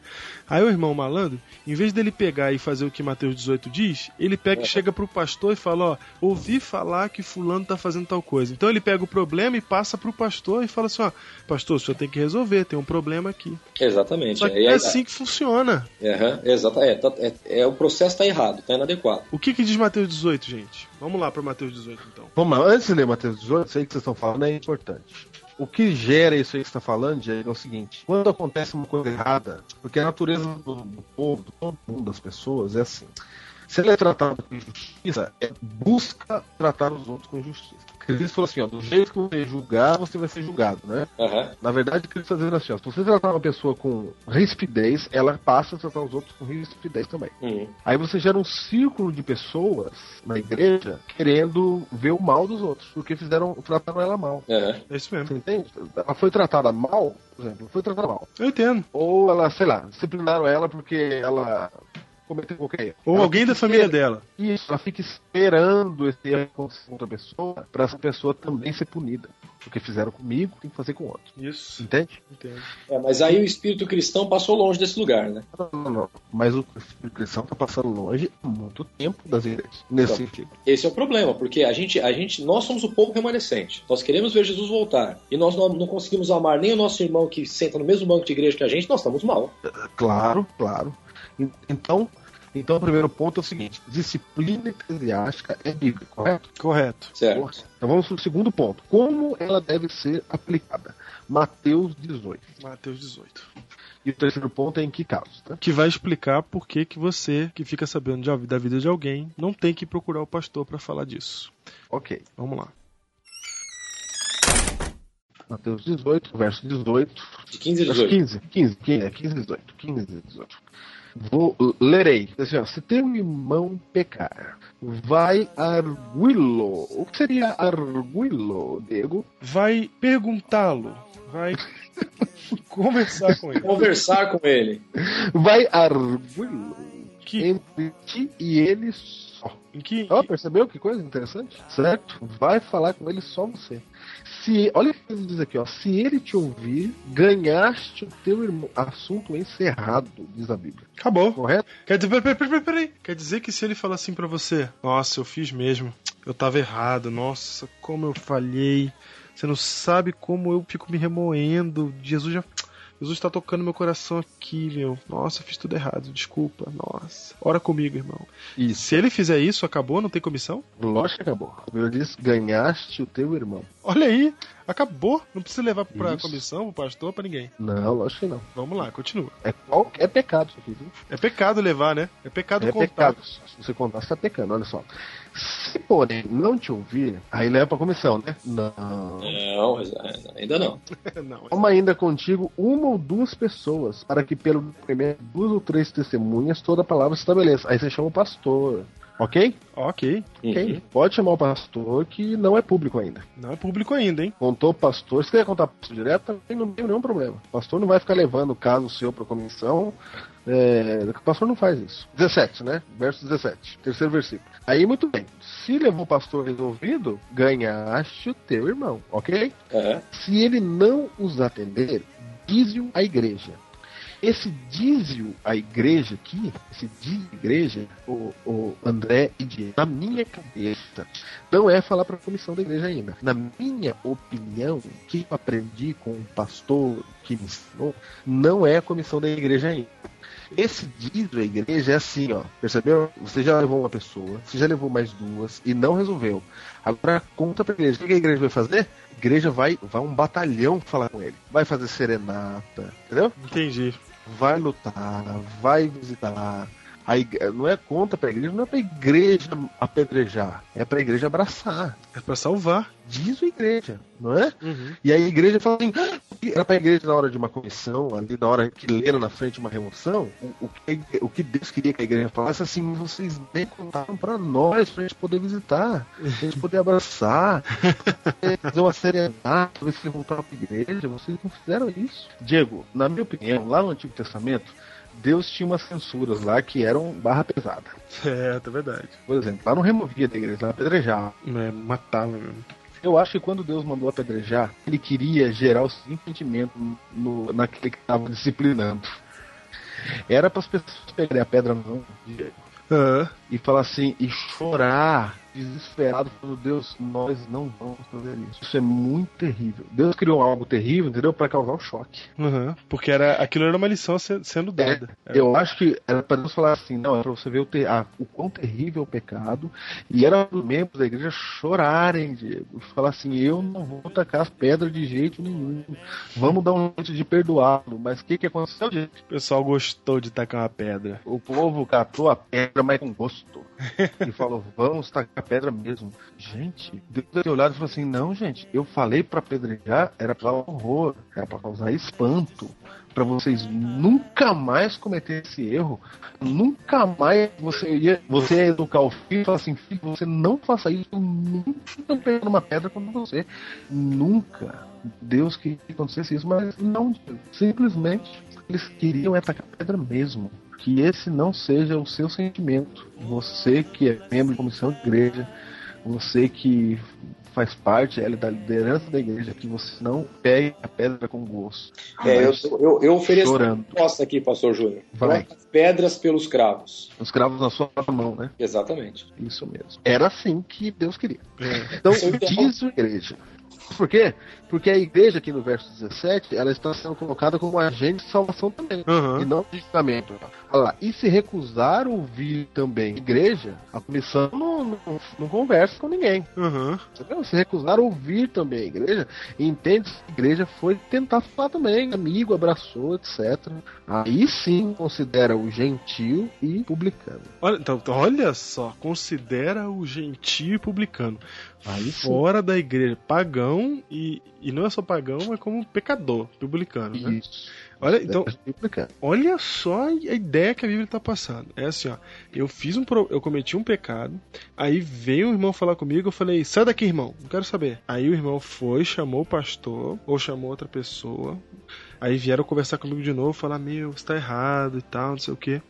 Aí o irmão malandro, em vez dele pegar e fazer o que Mateus 18 diz, ele pega e chega pro pastor e fala, ó, ouvi falar que fulano tá fazendo tal coisa. Então ele pega o problema e passa pro pastor e fala assim, ó, pastor, o senhor tem que resolver, tem um problema aqui. Exatamente. Só que É, é é, assim que funciona. Exata- é, tá- é- é, o processo está errado, está inadequado. O que que diz Mateus 18, gente? Vamos lá para Mateus 18 então. Vamos lá, antes de ler Mateus 18, isso aí que vocês estão falando é importante. O que gera isso aí que você está falando, Diego, é o seguinte: quando acontece uma coisa errada, porque a natureza do, do povo, do mundo, das pessoas, é assim. Se ela é tratada com injustiça, é busca tratar os outros com justiça. Cristo falou assim: ó, do jeito que você julgar, você vai ser julgado, né? Aham. Na verdade, Cristo está dizendo assim: ó, se você tratar uma pessoa com rispidez, ela passa a tratar os outros com rispidez também. Uhum. Aí você gera um círculo de pessoas na igreja querendo ver o mal dos outros, porque fizeram, trataram ela mal. É isso mesmo. Você entende? Ela foi tratada mal, por exemplo, foi tratada mal. Eu entendo. Ou ela, sei lá, disciplinaram ela porque ela cometer qualquer erro. Ou Ela alguém da família dela. Isso, ela fica esperando esse erro acontecer com outra pessoa pra essa pessoa também ser punida. O que fizeram comigo, tem que fazer com outro. Isso. Entende? Entendo. É, mas aí o espírito cristão passou longe desse lugar, né? Não, não, não. Mas o Espírito cristão tá passando longe há muito tempo das igrejas. Nesse Então. sentido. Esse é o problema, porque a gente, a gente, nós somos o povo remanescente. Nós queremos ver Jesus voltar. E nós não, não conseguimos amar nem o nosso irmão que senta no mesmo banco de igreja que a gente, nós estamos mal. Claro, claro. En- Então, então o primeiro ponto é o seguinte: disciplina eclesiástica é bíblica, correto? Correto. Certo. Então vamos pro segundo ponto. Como ela deve ser aplicada? Mateus 18. Mateus 18. E o terceiro ponto é em que casos, tá? Que vai explicar por que, que você, que fica sabendo de- da vida de alguém, não tem que procurar o pastor para falar disso. Ok. Vamos lá. Mateus 18, verso 18. De 15 a Verso 18. 15, 15, 15, é 15, 18. 15, 18. Vou, lerei. Assim, ó, se teu irmão pecar, vai arguí-lo. O que seria arguí-lo, Diego? Vai perguntá-lo. Vai conversar com ele. Conversar com ele. Vai arguí-lo Que, entre ti e ele só. em que, Ó, percebeu que coisa interessante? Certo? Vai falar com ele só você. Se, olha o que ele diz aqui, ó. Se ele te ouvir, ganhaste o teu irmão. Assunto encerrado, diz a Bíblia. acabou. Correto? Quer dizer, peraí, peraí, peraí, peraí. Quer dizer que se ele falar assim pra você, nossa, eu fiz mesmo, eu tava errado, nossa, como eu falhei, você não sabe como eu fico me remoendo, Jesus já. Jesus tá tocando meu coração aqui, meu. Nossa, eu fiz tudo errado, desculpa, nossa. Ora comigo, irmão. Isso. Se ele fizer isso, acabou, não tem comissão? Lógico que acabou. A Bíblia diz: ganhaste o teu irmão. Olha aí, acabou. Não precisa levar pra Isso. comissão, pro pastor, pra ninguém. Não, lógico que não. Vamos lá, continua. É qualquer pecado isso aqui, viu? É pecado levar, né? É pecado É contar. pecado. Se você contar, você tá pecando, olha só. Se, porém, não te ouvir, aí leva pra comissão, né? Não. Não, é, ainda não. não, Toma ainda contigo uma ou duas pessoas, para que pelo primeiro duas ou três testemunhas toda a palavra se estabeleça. Aí você chama o pastor. Ok? ok. Ok. Uhum. Pode chamar o pastor que não é público ainda. Não é público ainda, hein? Contou o pastor. Se quiser contar pro pastor direto, também não tem nenhum problema. O pastor não vai ficar levando o caso seu pra comissão. É, o pastor não faz isso. 17, né? Verso 17. Terceiro versículo. Aí, muito bem. Se levou o pastor resolvido, ganhaste o teu irmão. Ok? É. Se ele não os atender, dize-o à igreja. Esse dízio à igreja aqui, esse dízio à igreja, o, o André e Diego, na minha cabeça, não é falar para a comissão da igreja ainda. Na minha opinião, que eu aprendi com o pastor que me ensinou, não é a comissão da igreja ainda. Esse dízio à igreja é assim, ó. Percebeu? Você já levou uma pessoa, você já levou mais duas e não resolveu. Agora conta pra igreja. O que a igreja vai fazer? A igreja vai, vai um batalhão falar com ele. Vai fazer serenata, entendeu? Entendi. Vai lutar, vai visitar. A ig- Não é conta pra igreja, não é pra igreja apedrejar, é pra igreja abraçar. É pra salvar. Diz a igreja, não é? Uhum. E aí a igreja fala assim, "Ah, era pra igreja na hora de uma comissão, ali na hora que leram na frente uma remoção, o, o que, o que Deus queria que a igreja falasse assim, vocês nem contaram pra nós, pra gente poder visitar, pra gente poder abraçar, fazer uma serenata, ver se voltar pra igreja, vocês não fizeram isso. Diego, na minha opinião, lá no Antigo Testamento, Deus tinha umas censuras lá que eram barra pesada. É, é verdade. Por exemplo, lá não removia da igreja, lá apedrejava. É, matava mesmo. Eu acho que quando Deus mandou apedrejar, ele queria gerar o seguinte sentimento no, naquele que estava disciplinando. Era para as pessoas pegarem a pedra na mão Ah, e falar assim, e chorar, desesperado, falando, Deus, nós não vamos fazer isso. Isso é muito terrível. Deus criou algo terrível, entendeu? Para causar um choque. aham. Porque era, aquilo era uma lição se- sendo dada. É. Eu acho que era para Deus falar assim, não, é para você ver o, ter, ah, o quão terrível é o pecado, e era para os membros da igreja chorarem, Diego, falar assim, eu não vou tacar as pedras de jeito nenhum, vamos dar um jeito de perdoá-lo, mas o que, que aconteceu, Diego? O pessoal gostou de tacar uma pedra. O povo catou a pedra, mas com gosto, e falou, vamos tacar pedra mesmo. Gente, Deus ter olhado e falou assim, não, gente, eu falei para pedrejar, era para horror, era para causar espanto, para vocês nunca mais cometer esse erro, nunca mais você ia, você ia educar o filho e falar assim, filho, você não faça isso, eu nunca pego uma pedra contra você, nunca. Deus que acontecesse isso, mas não, simplesmente eles queriam atacar a pedra mesmo. Que esse não seja o seu sentimento. Você que é membro de comissão de igreja, você que faz parte é, da liderança da igreja, que você não pegue a pedra com gosto. É, eu, eu, eu ofereço Chorando. uma proposta aqui, pastor Júnior. Vai. As pedras pelos cravos. Os cravos na sua mão, né? Exatamente. Isso mesmo. Era assim que Deus queria. Então, Isso é diz a igreja. Por quê? Porque a igreja aqui no verso 17, ela está sendo colocada como agente de salvação também. Aham. E não de julgamento. Olha lá. E se recusar ouvir também a igreja, a comissão não, não, não conversa com ninguém. Entendeu? Se recusar ouvir também a igreja, entende que a igreja foi tentar falar também, amigo, abraçou, etc. Aí sim considera o gentil e publicano. Olha, então, olha só, considera o gentio e publicano. Aí sim. Fora da igreja, pagão e, e não é só pagão, mas como pecador, publicano, né? Isso. Olha, então, É olha só a ideia que a Bíblia está passando. É assim, ó. Eu fiz um eu cometi um pecado, aí veio um irmão falar comigo, eu falei: "Sai daqui, irmão, não quero saber". Aí o irmão foi, chamou o pastor ou chamou outra pessoa. Aí vieram conversar comigo de novo, falar: "Meu, você tá errado e tal, não sei o quê".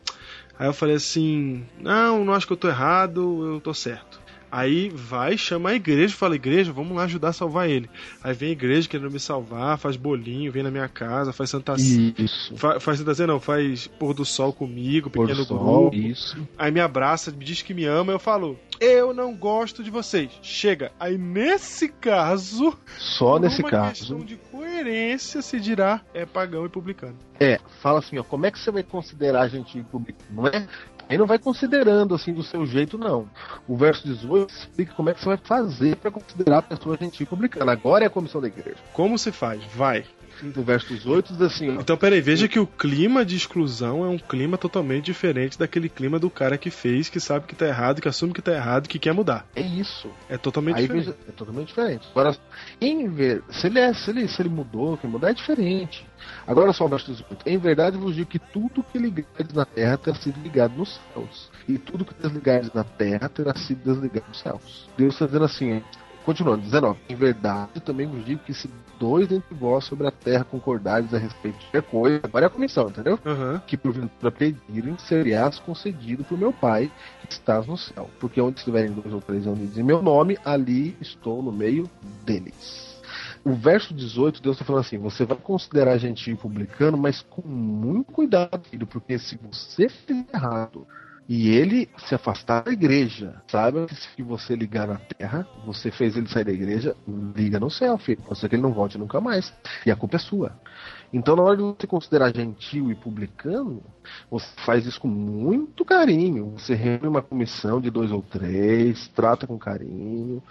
Aí eu falei assim: "Não, não acho que eu tô errado, eu tô certo". Aí vai, chama a igreja, fala: "Igreja, vamos lá ajudar a salvar ele". Aí vem a igreja querendo me salvar, faz bolinho, vem na minha casa, faz Santa. Isso. Fa- faz Santa não, faz pôr do sol comigo, Pôr pequeno sol, grupo. isso. Aí me abraça, me diz que me ama, eu falo, eu não gosto de vocês. Chega. Aí nesse caso, Só nesse caso. questão de coerência se dirá é pagão e publicano. É, fala assim, ó, como é que você vai considerar a gente público? Não é? Aí não vai considerando assim do seu jeito, não. O verso 18 explica como é que você vai fazer para considerar a pessoa gentil publicana. Agora é a comissão da igreja. Como se faz? Vai. O verso 18 diz assim, ó, Então, peraí, veja que o clima de exclusão é um clima totalmente diferente daquele clima do cara que fez, que sabe que tá errado, que assume que tá errado, que quer mudar. é isso. É totalmente Aí diferente. é totalmente diferente. Agora, em ver, se ele, é, se, ele, se ele mudou, que mudar é diferente. Agora só o verso 18. Em verdade vos digo que tudo que ligares na terra terá sido ligado nos céus. E tudo que desligares na terra terá sido desligado nos céus. Deus está dizendo assim, continuando, 19. Em verdade também vos digo que se dois dentre vós sobre a terra concordares a respeito de qualquer coisa, agora é a comissão, entendeu? Aham. que porventura pedirem, seriás concedido por meu Pai que estás no céu. Porque onde estiverem dois ou três unidos em meu nome, ali estou no meio deles. O verso 18, Deus está falando assim: você vai considerar gentil e publicano, mas com muito cuidado, filho, porque se você fizer errado e ele se afastar da igreja, saiba que se você ligar na terra, você fez ele sair da igreja, liga no céu, filho. Pode ser que ele não volte nunca mais. E a culpa é sua. Então, na hora de você considerar gentil e publicano, você faz isso com muito carinho. Você reúne uma comissão de dois ou três, trata com carinho,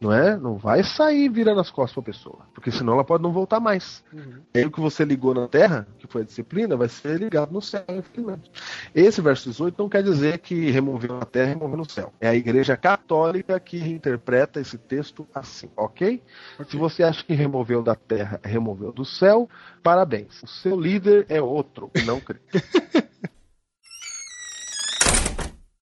não é? Não vai sair virando as costas pra pessoa, porque senão ela pode não voltar mais. E aí o que você ligou na terra, que foi a disciplina, vai ser ligado no céu. Esse verso 18 não quer dizer que removeu na terra e removeu no céu. É a igreja católica que interpreta esse texto assim, ok? Se você acha que removeu da terra, removeu do céu, parabéns. O seu líder é outro, não crente.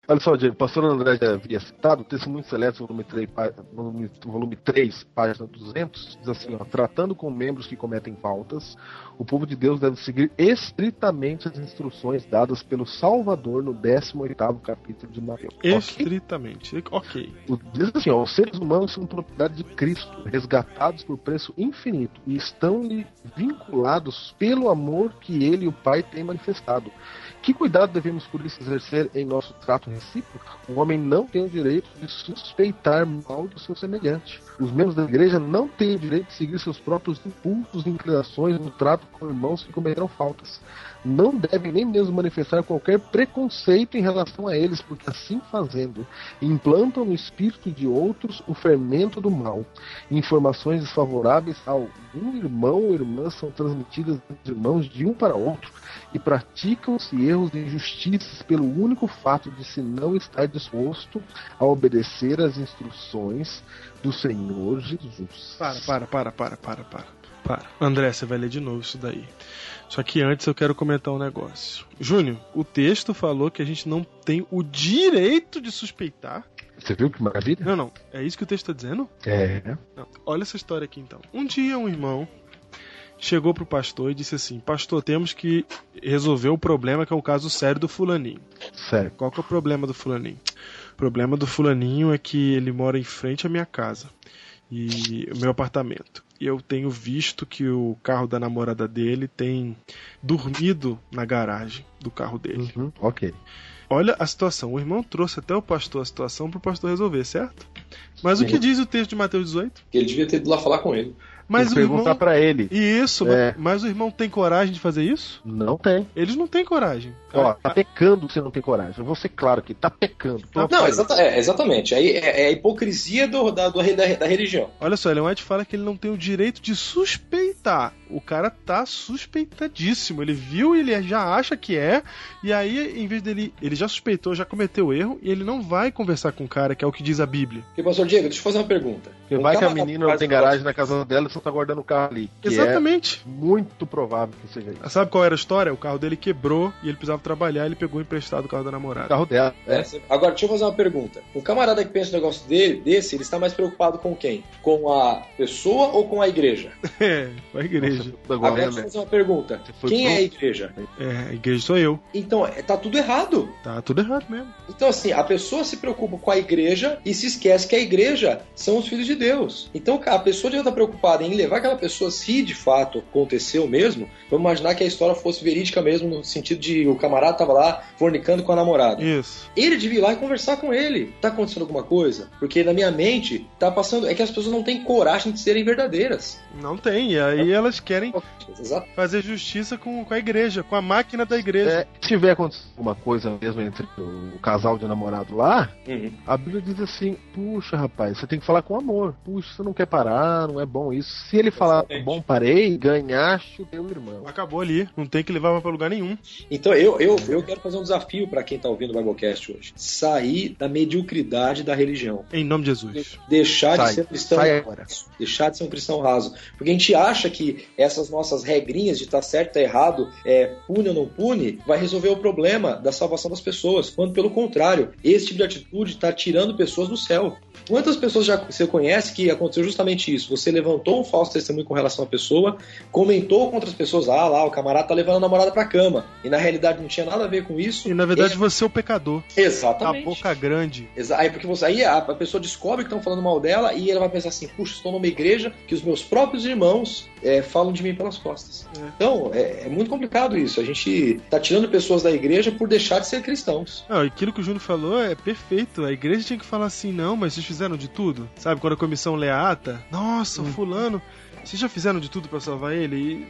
Olha só, Diego, o pastor André já havia citado, o Testemunho Celeste, volume 3, pá- volume, volume 3, página 200, diz assim, ó, tratando com membros que cometem faltas, o povo de Deus deve seguir estritamente as instruções dadas pelo Salvador no 18º capítulo de Mateus. Estritamente. Ok. Diz assim, ó, os seres humanos são propriedade de Cristo, resgatados por preço infinito e estão lhe vinculados pelo amor que ele e o Pai têm manifestado. Que cuidado devemos por isso exercer em nosso trato recíproco? O homem não tem o direito de suspeitar mal do seu semelhante. Os membros da igreja não têm o direito de seguir seus próprios impulsos e inclinações no trato com irmãos que cometeram faltas. Não devem nem mesmo manifestar qualquer preconceito em relação a eles, porque assim fazendo, implantam no espírito de outros o fermento do mal. Informações desfavoráveis a algum irmão ou irmã são transmitidas entre irmãos de um para outro e praticam-se erros e injustiças pelo único fato de se não estar disposto a obedecer às instruções do Senhor Jesus. Para, para, para, para, para, para. Para. André, você vai ler de novo isso daí. Só que antes eu quero comentar um negócio. Júnior, o texto falou que a gente não tem o direito de suspeitar. Você viu que maravilha? Não, não. É isso que o texto está dizendo? É. Não. Olha essa história aqui então. Um dia um irmão chegou pro pastor e disse assim: Pastor, temos que resolver o problema que é o caso sério do fulaninho. Sério. Qual que é o problema do fulaninho? O problema do fulaninho é que ele mora em frente à minha casa e o meu apartamento. E eu tenho visto que o carro da namorada dele tem dormido na garagem do carro dele. Uhum, ok. Olha a situação. O irmão trouxe até o pastor a situação para o pastor resolver, certo? Mas o Sim. que diz o texto de Mateus 18? Ele devia ter ido lá falar com ele. Mas Tem o perguntar irmão. pra ele. Isso, É. mas, mas o irmão tem coragem de fazer isso? Não tem. Eles não têm coragem. Ó, tá pecando que você não tem coragem. Eu vou ser claro aqui, tá pecando. Tá Não, exata- é, exatamente. Aí é, é a hipocrisia do- da, do- da, da religião. Olha só, Ellen White fala que ele não tem o direito de suspeitar. O cara tá suspeitadíssimo. Ele viu e ele já acha que é. E aí, em vez dele. Ele já suspeitou, já cometeu erro. E ele não vai conversar com o cara, que é o que diz a Bíblia. Porque, pastor Diego, deixa eu fazer uma pergunta. Porque Um vai que a menina não tem garagem na casa dela só tá guardando o carro ali. Que Exatamente. é muito provável que seja isso. Sabe qual era a história? O carro dele quebrou e ele precisava trabalhar. Ele pegou emprestado o carro da O namorada. carro dela. É, Agora, deixa eu fazer uma pergunta. O camarada que pensa um negócio dele, desse, ele está mais preocupado com quem? Com a pessoa ou com a igreja? É, com a igreja. Nossa, Agora, agora, deixa eu fazer uma pergunta. Quem pro- é a igreja? É, a igreja sou eu. Então, é, tá tudo errado. Tá tudo errado mesmo. Então, assim, a pessoa se preocupa com a igreja e se esquece que a igreja são os filhos de Deus. Então, a pessoa devia estar preocupada em levar aquela pessoa, se de fato aconteceu mesmo, vamos imaginar que a história fosse verídica mesmo, no sentido de o camarada tava lá fornicando com a namorada. Isso. Ele devia ir lá e conversar com ele. Tá acontecendo alguma coisa? Porque na minha mente, tá passando. É que as pessoas não têm coragem de serem verdadeiras. Não tem. E aí elas querem Exato. fazer justiça com, com a igreja, com a máquina da igreja. É, se tiver acontecido alguma coisa mesmo entre o casal de namorado lá, Uhum. a Bíblia diz assim: puxa, rapaz, você tem que falar com amor. Puxa, você não quer parar, não é bom isso. Se ele falar, bom, parei, ganhaste o teu irmão. Acabou ali. Não tem que levar pra lugar nenhum. Então eu, eu, eu quero fazer um desafio para quem tá ouvindo o Biblecast hoje. Sair da mediocridade da religião. Em nome de Jesus. Deixar Sai, de ser um cristão sai agora. Deixar de ser um cristão raso. Porque a gente acha que essas nossas regrinhas de estar certo e errado, é, pune ou não pune, vai resolver o problema da salvação das pessoas. Quando, pelo contrário, esse tipo de atitude está tirando pessoas do céu. Quantas pessoas já você conhece que aconteceu justamente isso? Você levantou um falso testemunho com relação à pessoa, comentou contra as pessoas, ah lá, o camarada tá levando a namorada pra cama. E na realidade não tinha nada a ver com isso. E na verdade você é o pecador. É- A Exatamente. boca grande. Exa- Aí porque você, aí a pessoa descobre que estão falando mal dela e ela vai pensar assim, puxa, estou numa igreja que os meus próprios irmãos é, falam de mim pelas costas. É. Então, é, é muito complicado isso. A gente tá tirando pessoas da igreja por deixar de ser cristãos. Não, aquilo que o Júnior falou é perfeito. A igreja tinha que falar assim, não, mas vocês fizeram de tudo. Sabe, quando a comissão lê a ata, nossa, o fulano, vocês já fizeram de tudo pra salvar ele? E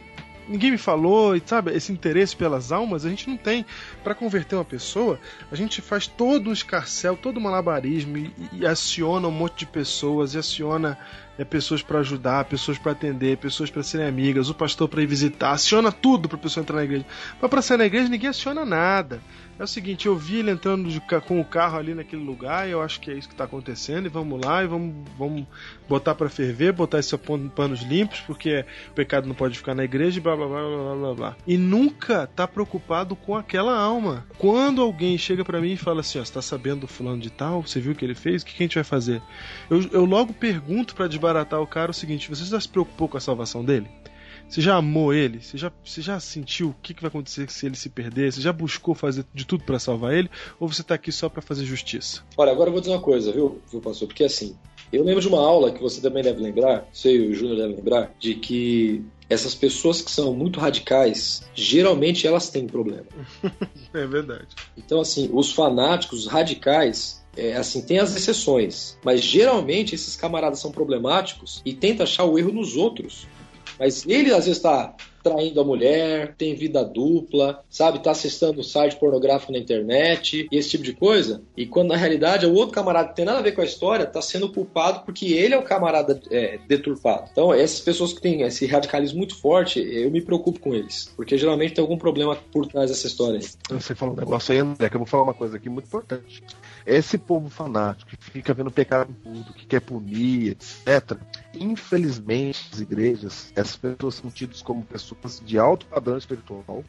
ninguém me falou, e sabe, esse interesse pelas almas a gente não tem. Pra converter uma pessoa, a gente faz todo um escarcel, todo um malabarismo e, e aciona um monte de pessoas, e aciona é, pessoas pra ajudar, pessoas pra atender, pessoas pra serem amigas, o pastor pra ir visitar, aciona tudo pra pessoa entrar na igreja. Mas pra sair na igreja ninguém aciona nada. É o seguinte, eu vi ele entrando de com o carro ali naquele lugar e eu acho que é isso que tá acontecendo e vamos lá e vamos, vamos botar pra ferver, botar esses pan- panos limpos, porque o pecado não pode ficar na igreja e blá blá blá blá blá blá. E nunca tá preocupado com aquela alma. Quando alguém chega pra mim e fala assim, ó, você tá sabendo do fulano de tal? Você viu o que ele fez? O que, que a gente vai fazer? Eu, eu logo pergunto pra desbaratar o cara o seguinte, você já se preocupou com a salvação dele? Você já amou ele? Você já, você já sentiu o que, que vai acontecer se ele se perder? Você já buscou fazer de tudo pra salvar ele? Ou você tá aqui só pra fazer justiça? Olha, agora eu vou dizer uma coisa, viu, viu pastor? Porque assim, eu lembro de uma aula que você também deve lembrar, sei, o Júnior deve lembrar, de que essas pessoas que são muito radicais, geralmente elas têm problema. É verdade. Então, assim, os fanáticos, os radicais, é, assim, tem as exceções, mas geralmente esses camaradas são problemáticos e tentam achar o erro nos outros. Mas ele às vezes está traindo a mulher, tem vida dupla, sabe? Tá acessando site pornográfico na internet e esse tipo de coisa. E quando na realidade o outro camarada que tem nada a ver com a história tá sendo culpado porque ele é o camarada é, deturpado. Então, essas pessoas que têm esse radicalismo muito forte, eu me preocupo com eles. Porque geralmente tem algum problema por trás dessa história aí. Você falou um negócio aí, André, que eu vou falar uma coisa aqui muito importante. Esse povo fanático que fica vendo pecado em tudo, que quer punir, etc. Infelizmente, as igrejas, essas pessoas são tidas como pessoas de alto padrão espiritual.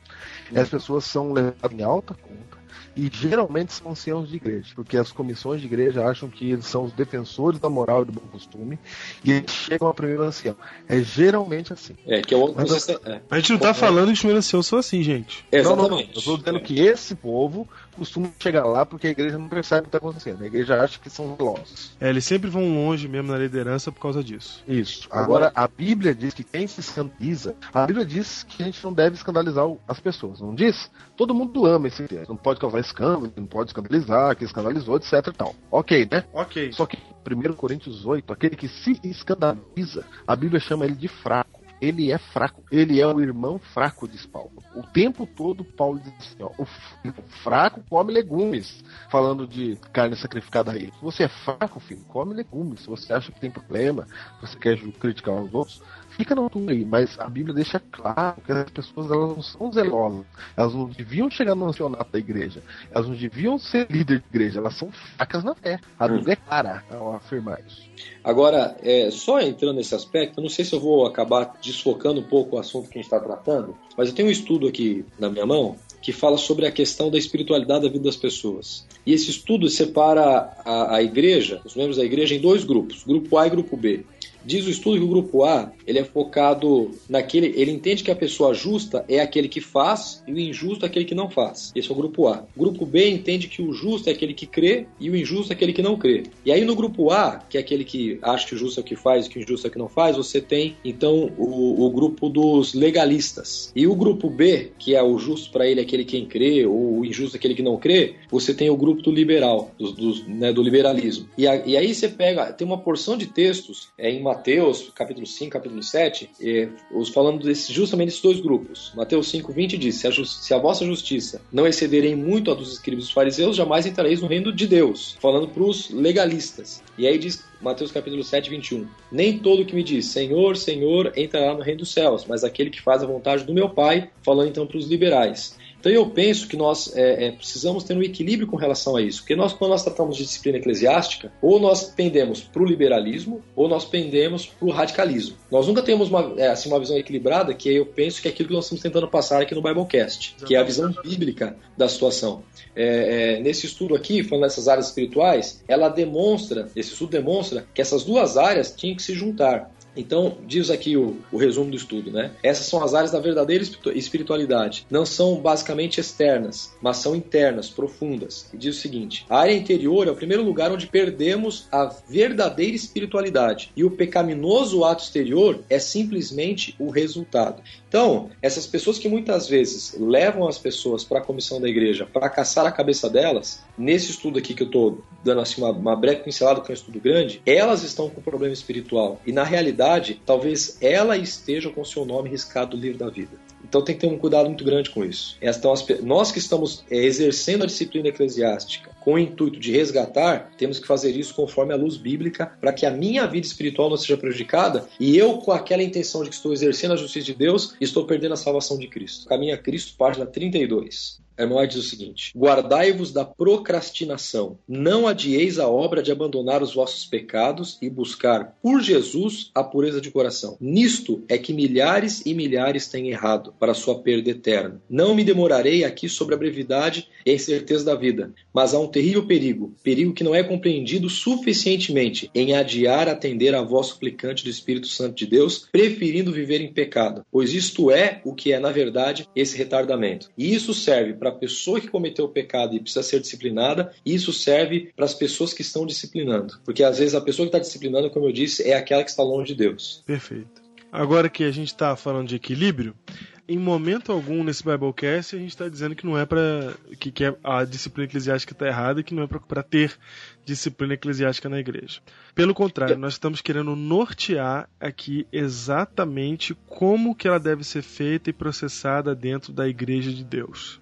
Essas pessoas são levadas em alta conta. E geralmente são anciãos de igreja, porque as comissões de igreja acham que eles são os defensores da moral e do bom costume, e eles chegam a primeiro ancião. É geralmente assim. É, que é o. Mas você- é. A gente não tá falando que os primeiros anciãos são assim, gente. Não, não, não. Exatamente. Eu estou dizendo que esse povo costuma chegar lá porque a igreja não percebe o que está acontecendo. A igreja acha que são zelosos. É, eles sempre vão longe mesmo na liderança por causa disso. Isso. Agora, a Bíblia diz que quem se escandaliza, a Bíblia diz que a gente não deve escandalizar as pessoas, não diz? Todo mundo ama esse texto. Não pode causar escândalo, não pode escandalizar, que escandalizou, etc e tal. Ok, né? Ok. Só que 1 Coríntios 8, aquele que se escandaliza, a Bíblia chama ele de fraco. Ele é fraco. Ele é o irmão fraco, diz Paulo. O tempo todo, Paulo diz assim: ó, o fraco come legumes. Falando de carne sacrificada a ele. Se você é fraco, filho, come legumes. Se você acha que tem problema, se você quer criticar os outros, fica na tua aí. Mas a Bíblia deixa claro que as pessoas elas não são zelosas. Elas não deviam chegar no ancianato da igreja. Elas não deviam ser líder de igreja. Elas são fracas na fé. A Bíblia é clara ao afirmar isso. Agora, é, só entrando nesse aspecto, eu não sei se eu vou acabar desfocando um pouco o assunto que a gente está tratando, mas eu tenho um estudo aqui na minha mão que fala sobre a questão da espiritualidade da vida das pessoas. E esse estudo separa a, a igreja, os membros da igreja, em dois grupos, grupo A e grupo B. Diz o estudo que o grupo A ele é focado naquele. Ele entende que a pessoa justa é aquele que faz e o injusto é aquele que não faz. Esse é o grupo A. O grupo B entende que o justo é aquele que crê e o injusto é aquele que não crê. E aí no grupo A, que é aquele que acha que o justo é o que faz e que o injusto é o que não faz, você tem então o, o grupo dos legalistas. E o grupo B, que é o justo para ele é aquele quem crê, ou o injusto é aquele que não crê, você tem o grupo do liberal, dos, dos, né, do liberalismo. E, a- e aí você pega, tem uma porção de textos é, em Mateus, capítulo 5, capítulo 7, é, os falando desse, justamente desses dois grupos. Mateus 5, 20 diz: se a, se a vossa justiça não excederem muito a dos escribas e dos fariseus, jamais entrareis no reino de Deus. Falando para os legalistas. E aí diz Mateus capítulo 7, 21. Nem todo que me diz Senhor, Senhor entrará no reino dos céus, mas aquele que faz a vontade do meu Pai, falando então para os liberais. Então eu penso que nós é, é, precisamos ter um equilíbrio com relação a isso, porque nós quando nós tratamos de disciplina eclesiástica, ou nós pendemos para o liberalismo, ou nós pendemos para o radicalismo. Nós nunca temos uma, é, assim, uma visão equilibrada, que eu penso que é aquilo que nós estamos tentando passar aqui no Biblecast, que é a visão bíblica da situação. É, é, nesse estudo aqui, falando dessas áreas espirituais, ela demonstra, esse estudo demonstra que essas duas áreas tinham que se juntar. Então, diz aqui o, o resumo do estudo, né? Essas são as áreas da verdadeira espiritu- espiritualidade. Não são basicamente externas, mas são internas, profundas. E diz o seguinte: a área interior é o primeiro lugar onde perdemos a verdadeira espiritualidade. E o pecaminoso ato exterior é simplesmente o resultado. Então, essas pessoas que muitas vezes levam as pessoas para a comissão da igreja para caçar a cabeça delas, nesse estudo aqui que eu estou dando assim uma, uma breve pincelada, que é um estudo grande, elas estão com problema espiritual. E na realidade, talvez ela esteja com seu nome riscado do livro da vida. Então tem que ter um cuidado muito grande com isso. Então, nós que estamos é, exercendo a disciplina eclesiástica com o intuito de resgatar, temos que fazer isso conforme a luz bíblica, para que a minha vida espiritual não seja prejudicada e eu, com aquela intenção de que estou exercendo a justiça de Deus, estou perdendo a salvação de Cristo. Caminho a Cristo, página 32. Hermói diz o seguinte: Guardai-vos da procrastinação, não adieis a obra de abandonar os vossos pecados e buscar por Jesus a pureza de coração. Nisto é que milhares e milhares têm errado para sua perda eterna. Não me demorarei aqui sobre a brevidade e a incerteza da vida, mas há um terrível perigo, perigo que não é compreendido suficientemente em adiar atender à voz suplicante do Espírito Santo de Deus, preferindo viver em pecado, pois isto é o que é, na verdade, esse retardamento. E isso serve para a pessoa que cometeu o pecado e precisa ser disciplinada, e isso serve para as pessoas que estão disciplinando. Porque às vezes a pessoa que está disciplinando, como eu disse, é aquela que está longe de Deus. Perfeito. Agora que a gente está falando de equilíbrio, em momento algum nesse Biblecast a gente está dizendo que não é para que, que a disciplina eclesiástica está errada e que não é para ter disciplina eclesiástica na igreja. Pelo contrário, nós estamos querendo nortear aqui exatamente como que ela deve ser feita e processada dentro da igreja de Deus.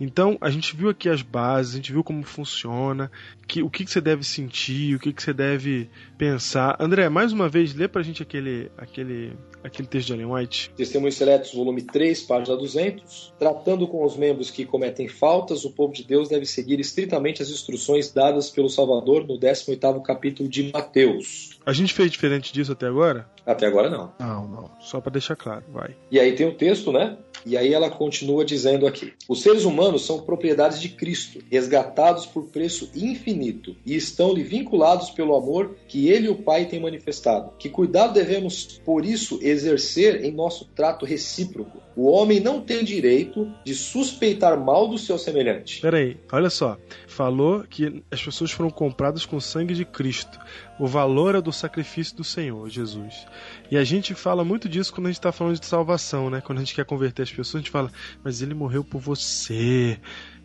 Então, a gente viu aqui as bases, a gente viu como funciona, que, o que, que você deve sentir, o que, que você deve pensar. André, mais uma vez, lê pra gente aquele, aquele, aquele texto de Ellen White. Testemunhos Seletos, volume 3, página 200. Tratando com os membros que cometem faltas, o povo de Deus deve seguir estritamente as instruções dadas pelo Salvador Salvador no 18º capítulo de Mateus. A gente fez diferente disso até agora? Até agora não. Não, não. Só pra deixar claro, vai. E aí tem o texto, né? E aí ela continua dizendo aqui: Os seres humanos são propriedades de Cristo, resgatados por preço infinito, e estão-lhe vinculados pelo amor que ele e o Pai têm manifestado. Que cuidado devemos, por isso, exercer em nosso trato recíproco. O homem não tem direito de suspeitar mal do seu semelhante. Peraí, olha só. Falou que as pessoas foram compradas com o sangue de Cristo. O valor é do sacrifício do Senhor, Jesus. E a gente fala muito disso quando a gente está falando de salvação, né? Quando a gente quer converter as pessoas, a gente fala, mas ele morreu por você.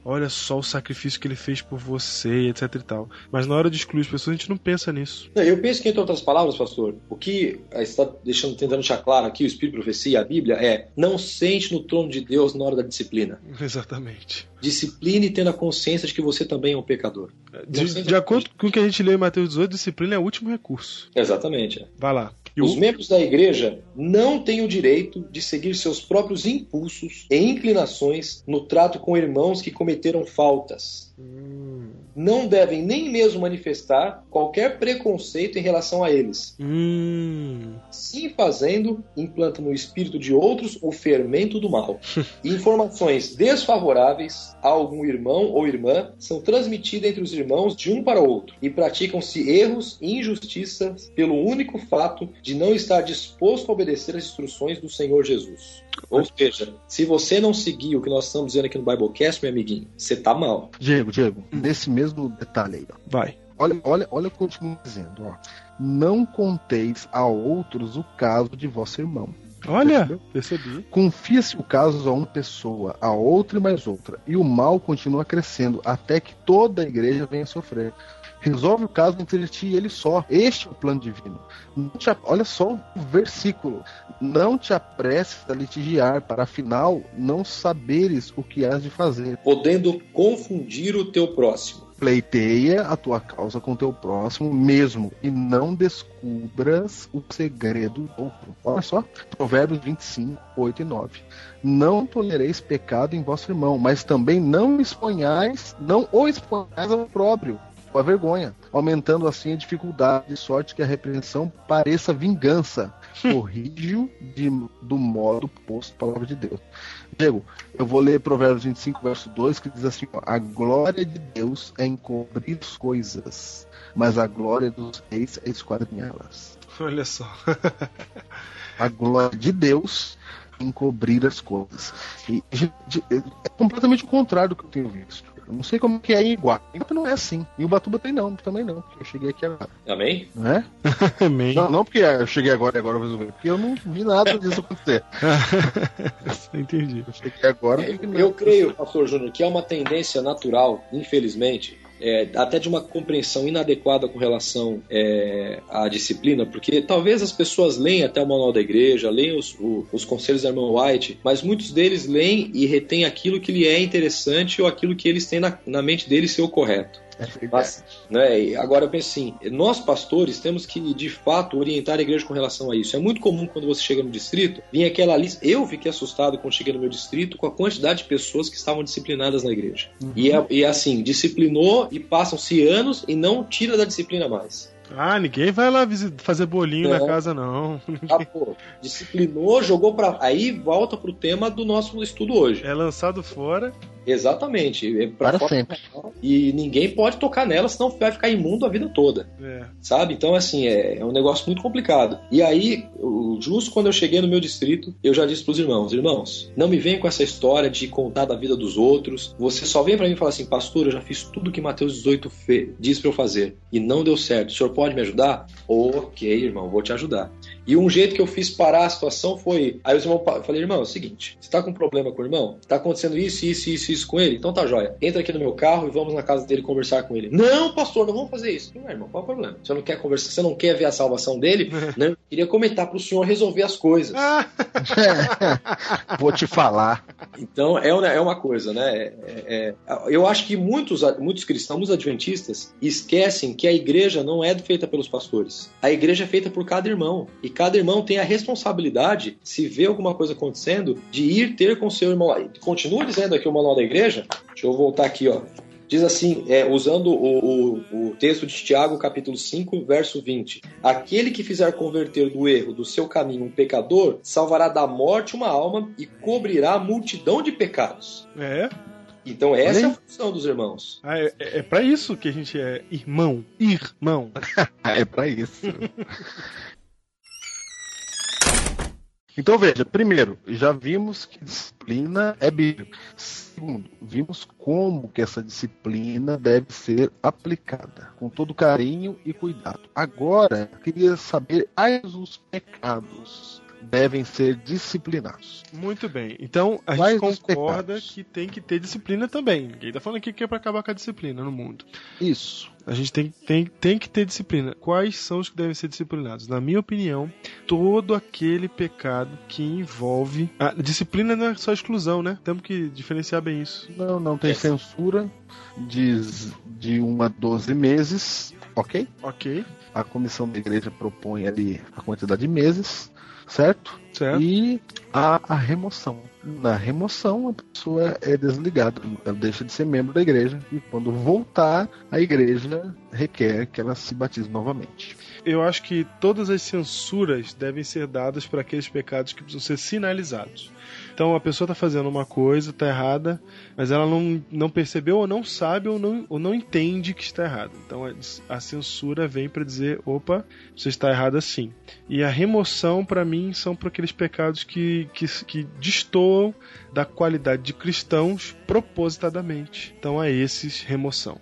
Olha só o sacrifício que ele fez por você, etc e tal. Mas na hora de excluir as pessoas, a gente não pensa nisso. Não, Eu penso que, entre outras palavras, pastor, o que está deixando, tentando deixar claro aqui, o Espírito Profecia, a Bíblia, é não sente no trono de Deus na hora da disciplina. Exatamente. Discipline tendo a consciência de que você também é um pecador. De, de acordo com o que a gente lê em Mateus 18, disciplina é o último recurso. Exatamente. é. Vai lá. Os o... membros da igreja não têm o direito de seguir seus próprios impulsos e inclinações no trato com irmãos que cometeram faltas. Não devem nem mesmo manifestar qualquer preconceito em relação a eles. Hum. Assim fazendo, implantam no espírito de outros o fermento do mal. Informações desfavoráveis a algum irmão ou irmã são transmitidas entre os irmãos de um para outro e praticam-se erros e injustiças pelo único fato de não estar disposto a obedecer às instruções do Senhor Jesus. Ou seja, se você não seguir o que nós estamos dizendo aqui no Biblecast, meu amiguinho, você tá mal. Diego, Diego, nesse mesmo detalhe aí, ó. Vai. Olha, olha, olha o que continua dizendo, ó. Não conteis a outros o caso de vosso irmão. Olha, percebi. Confia-se o caso a uma pessoa, a outra e mais outra, e o mal continua crescendo até que toda a igreja venha sofrer. Resolve o caso entre ti e ele só. Este é o plano divino. Não te olha só o versículo. Não te apresses a litigiar, para afinal não saberes o que has de fazer. Podendo confundir o teu próximo. Pleiteia a tua causa com teu próximo mesmo, e não descubras o segredo do outro. Olha só, Provérbios 25, 8 e 9. Não tolereis pecado em vosso irmão, mas também não exponhais, não o exponhais ao próprio, a vergonha, aumentando assim a dificuldade, de sorte que a repreensão pareça vingança. Corrige-o de- do modo posto palavra de Deus. Diego, eu vou ler Provérbios 25, verso 2, que diz assim: ó, A glória de Deus é encobrir as coisas, mas a glória dos reis é esquadrinhá-las. Olha só. A glória de Deus é encobrir as coisas. E é completamente o contrário do que eu tenho visto. Eu não sei como que é em. Iguá não é assim. E o Batuba tem não, também não. porque Eu cheguei aqui agora. Amém? Não é? Amém. Não, não porque eu cheguei agora e agora eu vou resolver. Porque eu não vi nada disso acontecer. Entendi. Eu cheguei agora. não. Eu creio, pastor Júnior, que é uma tendência natural, infelizmente, é, até de uma compreensão inadequada com relação é, à disciplina, porque talvez as pessoas leem até o manual da igreja, leem os, o- os conselhos da irmã White, mas muitos deles leem e retêm aquilo que lhe é interessante ou aquilo que eles têm na, na mente deles ser o correto. É. Mas, né, agora eu penso assim, nós pastores temos que de fato orientar a igreja com relação a isso. É muito comum quando você chega no distrito, vir aquela lista. Eu fiquei assustado quando cheguei no meu distrito com a quantidade de pessoas que estavam disciplinadas na igreja. E, é, e é assim, disciplinou e passam-se anos e não tira da disciplina mais. Ah, ninguém vai lá fazer bolinho Não. na casa, não. Ah, pô, disciplinou, jogou pra. Aí volta pro tema do nosso estudo hoje. É lançado fora. Exatamente. É pra Para sempre. E ninguém pode tocar nela, senão vai ficar imundo a vida toda. É. sabe? Então, assim, é, é um negócio muito complicado. E aí, justo quando eu cheguei no meu distrito, eu já disse pros irmãos: irmãos, não me venham com essa história de contar da vida dos outros. Você só vem pra mim e fala assim, pastor, eu já fiz tudo que Mateus 18 fe- diz pra eu fazer e não deu certo. O senhor pode me ajudar? Ok, irmão, vou te ajudar. E um jeito que eu fiz parar a situação foi. Aí os irmãos falei, irmão, é o seguinte: você tá com problema com o irmão? Tá acontecendo isso, isso, isso, isso com ele? Então tá jóia. Entra aqui no meu carro e vamos na casa dele conversar com ele. Não, pastor, não vamos fazer isso. Não, irmão, qual é o problema? Você não quer conversar, você não quer ver a salvação dele? não, eu queria comentar pro senhor resolver as coisas. Ah, Vou te falar. Então é uma, é uma coisa, né? É- é- eu acho que muitos, muitos cristãos, muitos adventistas, esquecem que a igreja não é feita pelos pastores. A igreja é feita por cada irmão. E cada irmão tem a responsabilidade, se vê alguma coisa acontecendo, de ir ter com seu irmão. Continua dizendo aqui o manual da igreja. Deixa eu voltar aqui, ó. Diz assim, é, usando o, o, o texto de Tiago, capítulo 5, verso 20: Aquele que fizer converter do erro do seu caminho um pecador, salvará da morte uma alma e cobrirá a multidão de pecados. É. Então, essa é a função dos irmãos. Ah, é, é pra isso que a gente é irmão. Irmão. É pra isso. Então veja, primeiro, já vimos que disciplina é bíblica. Segundo, vimos como que essa disciplina deve ser aplicada, com todo carinho e cuidado. Agora, queria saber quais os pecados devem ser disciplinados. Muito bem. Então a Quais gente concorda que tem que ter disciplina também. Ninguém tá falando aqui que é pra acabar com a disciplina no mundo. Isso. A gente tem, tem, tem que ter disciplina. Quais são os que devem ser disciplinados? Na minha opinião, todo aquele pecado que envolve. A disciplina não é só exclusão, né? Temos que diferenciar bem isso. Não, não tem É. censura de, de 1 a 12 meses, ok? Ok, A comissão da igreja propõe ali a quantidade de meses, certo? certo? E a, a remoção. Na remoção, a pessoa é desligada, ela deixa de ser membro da igreja e quando voltar, a igreja requer que ela se batize novamente. Eu acho que todas as censuras devem ser dadas para aqueles pecados que precisam ser sinalizados. Então a pessoa está fazendo uma coisa, está errada, mas ela não, não percebeu ou não sabe ou não, ou não entende que está errado. Então a, a censura vem para dizer: opa, você está errado assim. E a remoção, para mim, são para aqueles pecados que, que, que destoam da qualidade de cristãos propositadamente. Então a esses, remoção.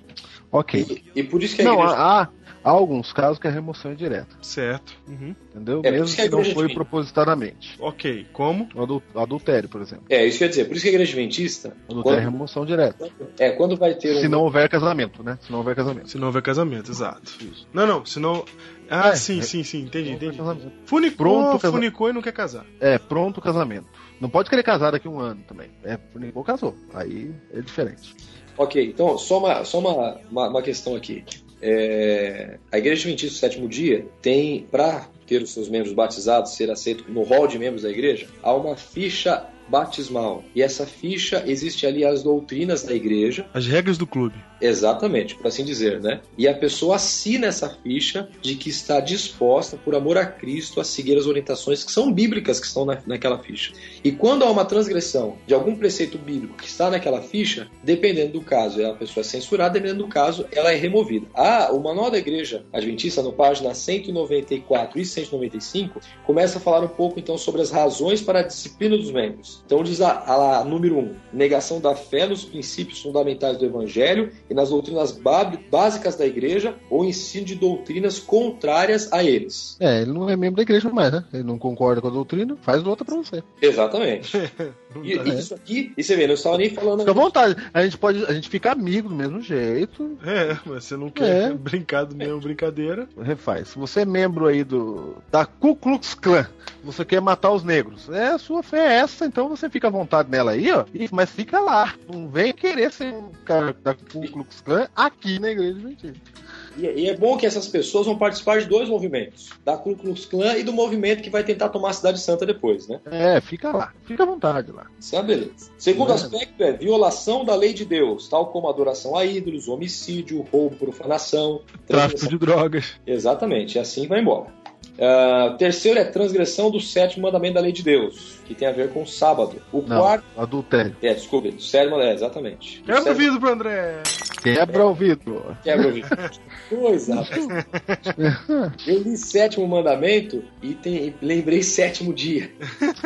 Ok. E, e por isso que a Não, igreja. há, há- há alguns casos que a remoção é direta, Certo. Uhum. entendeu? É, Mesmo isso que que não igreja foi propositadamente. Ok, como? O adultério, por exemplo. É, isso que eu ia dizer. Por isso que a igreja adventista, Adultério é quando, remoção direta. é, quando vai ter um. Se não houver casamento, né? Se não houver casamento. Se não houver casamento, exato. Não, não, se não. Ah, É, sim, é. sim, sim, entendi, não entendi. casamento. Funicou, Pronto, casa- funicou e não quer casar. É, pronto o casamento. Não pode querer casar daqui a um ano também. É, ou casou. Aí é diferente. Ok, então só uma, só uma, uma, uma questão aqui. É, a Igreja Adventista do Sétimo Dia tem, para ter os seus membros batizados, ser aceito no hall de membros da igreja, há uma ficha batismal. E essa ficha existe ali as doutrinas da igreja, As regras do clube. exatamente, por assim dizer, né? E a pessoa assina essa ficha de que está disposta, por amor a Cristo, a seguir as orientações que são bíblicas que estão na, naquela ficha. E quando há uma transgressão de algum preceito bíblico que está naquela ficha, dependendo do caso, a pessoa é censurada, dependendo do caso, ela é removida. Ah, o Manual da Igreja Adventista, no página 194 e 195, começa a falar um pouco então sobre as razões para a disciplina dos membros. Então diz a, a, a número 1, um, negação da fé nos princípios fundamentais do Evangelho e nas doutrinas bá- básicas da igreja ou ensino de doutrinas contrárias a eles. É, ele não é membro da igreja mais, né? Ele não concorda com a doutrina, faz outra pra você. Exatamente. E, e isso aqui, e você vê, não estava nem falando. Fica à vontade. A gente pode. A gente fica amigo do mesmo jeito. É, mas você não quer É. brincar do mesmo brincadeira. Refaz. Se você é membro aí do. da Ku Klux Klan, você quer matar os negros. É, a sua fé é essa, então você fica à vontade nela aí, ó. e- Mas fica lá. Não vem querer ser um cara da Ku Klux Klan aqui na igreja adventista. E, e é bom que essas pessoas vão participar de dois movimentos: da Ku Klux Klan e do movimento que vai tentar tomar a Cidade Santa depois, né? É, fica lá. Fica à vontade lá. Isso é uma beleza. Segundo É. aspecto é violação da lei de Deus, tal como adoração a ídolos, homicídio, roubo, profanação. Tráfico de drogas. Exatamente, e assim vai embora. Ah, terceiro é transgressão do sétimo mandamento da lei de Deus, que tem a ver com o sábado. O Não, quarto. adultério. É, desculpe, o sétimo é, exatamente. O Quebra o sétimo- vidro pro André. Quebra o vidro. Quebra o vidro. Pois, rapaz. Eu li sétimo mandamento e tem- lembrei sétimo dia.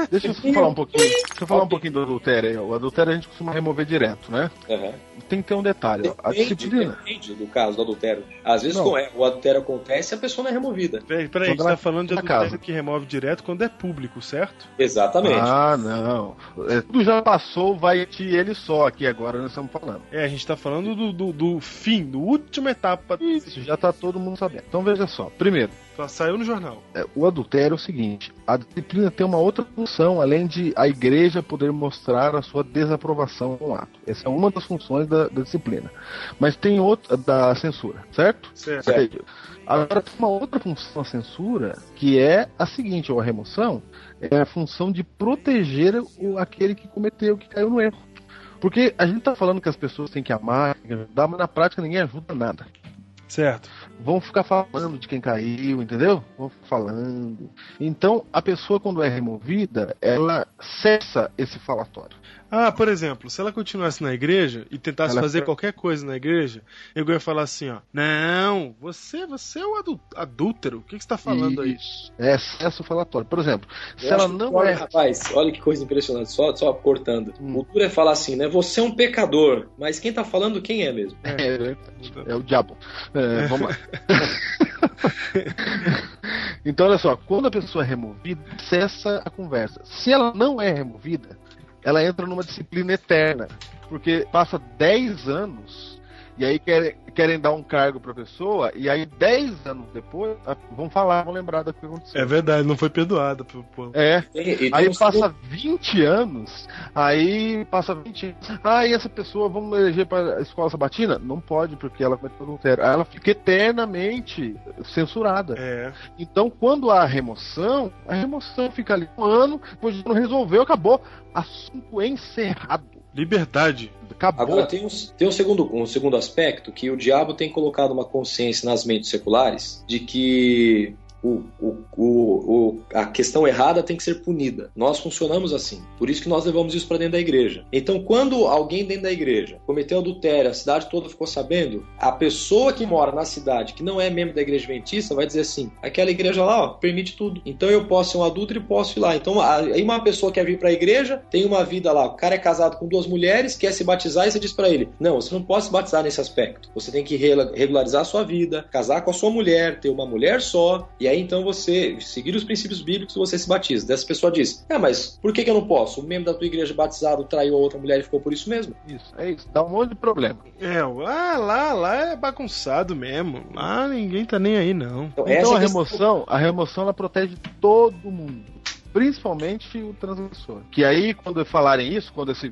Deixa eu falar um pouquinho. Deixa eu falar um pouquinho do adultério. O adultério a gente costuma remover direto, né? Aham. Tem que ter um detalhe. ó. A Depende, disciplina. depende do caso do adultério. Às vezes Não. é, o adultério acontece e a pessoa não é removida. Peraí, peraí, Quando você tá falando de adultério casa. que remove direto quando é público, certo? Exatamente. Ah, não. É, tudo já passou, vai te ele só aqui agora, nós estamos falando. É, a gente tá falando do, do, do fim, do última etapa. Isso, já tá todo mundo sabendo. Então veja só. Primeiro, Só Saiu no jornal. é, o adultério é o seguinte: a disciplina tem uma outra função, além de a igreja poder mostrar a sua desaprovação com o ato. Essa é uma das funções da, da disciplina. Mas tem outra da censura, certo? Certo. Certo. Agora tem uma outra função da censura, que é a seguinte, ou a remoção, é a função de proteger o, aquele que cometeu, que caiu no erro. Porque a gente tá falando que as pessoas têm que amar, têm que ajudar, mas na prática ninguém ajuda nada. Certo. Vão ficar falando de quem caiu, entendeu? Vão ficar falando. Então, a pessoa, quando é removida, ela cessa esse falatório. Ah, por exemplo, se ela continuasse na igreja e tentasse Ela fazer foi- qualquer coisa na igreja, eu ia falar assim, ó. Não, você, você é o adu- adúltero. O que, que você tá falando aí? Isso. É excesso falatório. Por exemplo, se Eu ela acho que não olha, é. Rapaz, olha que coisa impressionante, só, só cortando. Hum. O duro é falar assim, né? Você é um pecador, mas quem tá falando quem é mesmo? É, verdade. É o diabo. É, vamos lá. então, olha só, quando a pessoa é removida, cessa a conversa. Se ela não é removida, ela entra numa disciplina eterna. Porque passa 10 anos e aí querem, querem dar um cargo pra pessoa, e aí 10 anos depois a- vão falar, vão lembrar do que aconteceu. É verdade, não foi perdoada pelo povo. É, e tem Aí passa 20 anos, aí passa 20 anos. Ah, e essa pessoa, vamos eleger para a escola sabatina? Não pode, porque ela adultério. Aí ela fica eternamente censurada. É. Então, quando há remoção, a remoção fica ali um ano, depois não resolveu, acabou. Assunto encerrado. Liberdade. Acabou. Agora tem, um, tem um, segundo, um segundo aspecto que o diabo tem colocado uma consciência nas mentes seculares de que o, o, o, a questão errada tem que ser punida. Nós funcionamos assim. Por isso que nós levamos isso para dentro da igreja. Então, quando alguém dentro da igreja cometeu adultério, a cidade toda ficou sabendo, a pessoa que mora na cidade, que não é membro da igreja adventista, vai dizer assim: aquela igreja lá, ó, permite tudo. Então eu posso ser um adulto e posso ir lá. Então, aí uma pessoa quer vir para a igreja, tem uma vida lá, o cara é casado com duas mulheres, quer se batizar e você diz para ele: não, você não pode se batizar nesse aspecto. Você tem que regularizar a sua vida, casar com a sua mulher, ter uma mulher só, e aí então você seguir os princípios bíblicos você se batiza. Dessa pessoa diz: ah, mas por que, que eu não posso? O membro da tua igreja batizado traiu a outra mulher e ficou por isso mesmo? Isso, é isso. Dá um monte de problema. É, lá, lá, lá é bagunçado mesmo. Lá ninguém tá nem aí, não. Então, Então a é a questão. remoção, a remoção ela protege todo mundo, principalmente o transgressor. Que aí quando falarem isso, quando esse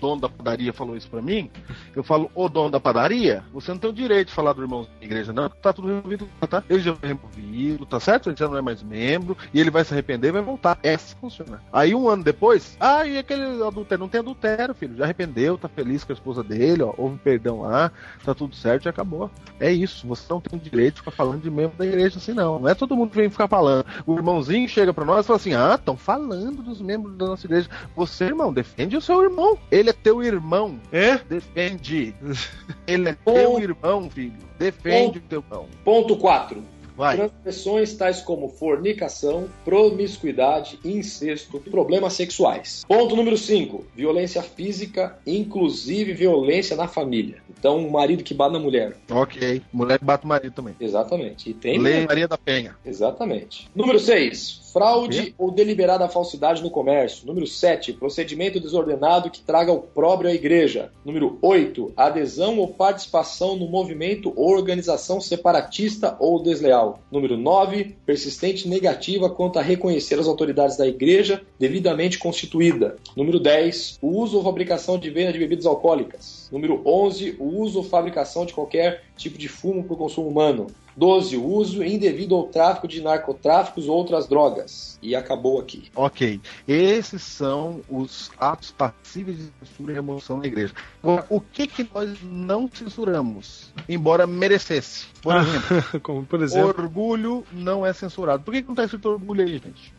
dono da padaria falou isso pra mim, eu falo, ô dono da padaria, você não tem o direito de falar do irmão da igreja, não, tá tudo removido, tá? Ele já foi removido, tá certo? Ele já não é mais membro, e ele vai se arrepender e vai voltar. É assim funciona. Aí um ano depois, ah, e aquele adultério? Não tem adultério, filho, já arrependeu, tá feliz com a esposa dele, ó, houve perdão lá, tá tudo certo e acabou. É isso, você não tem o direito de ficar falando de membro da igreja assim, não. Não é todo mundo que vem ficar falando. O irmãozinho chega pra nós e fala assim: ah, estão falando dos membros da nossa igreja. Você, irmão, defende o seu irmão. Ele é teu irmão. É? Defende. Ele é teu irmão, filho. Defende o teu irmão. Ponto 4. Vai. Transgressões tais como fornicação, promiscuidade, incesto, problemas sexuais. Ponto número 5. Violência física, inclusive violência na família. Então, um marido que bate na mulher. Ok. Mulher que bate o marido também. Exatamente. E tem. Lei Maria da Penha. Exatamente. Número 6. Fraude ou deliberada falsidade no comércio. Número 7. Procedimento desordenado que traga opróbrio à igreja. Número 8. Adesão ou participação no movimento ou organização separatista ou desleal. Número 9. Persistente negativa quanto a reconhecer as autoridades da igreja devidamente constituída. Número 10. O uso ou fabricação de venda de bebidas alcoólicas. Número 11. O uso ou fabricação de qualquer tipo de fumo para o consumo humano. 12. O uso indevido ou tráfico de narcotráficos ou outras drogas. E acabou aqui. Ok. Esses são os atos passíveis de censura e remoção na igreja. Agora, o que, que nós não censuramos? Embora merecesse. Por Ah, exemplo. Como por exemplo. Orgulho não é censurado. Por que, que não está escrito orgulho aí, gente?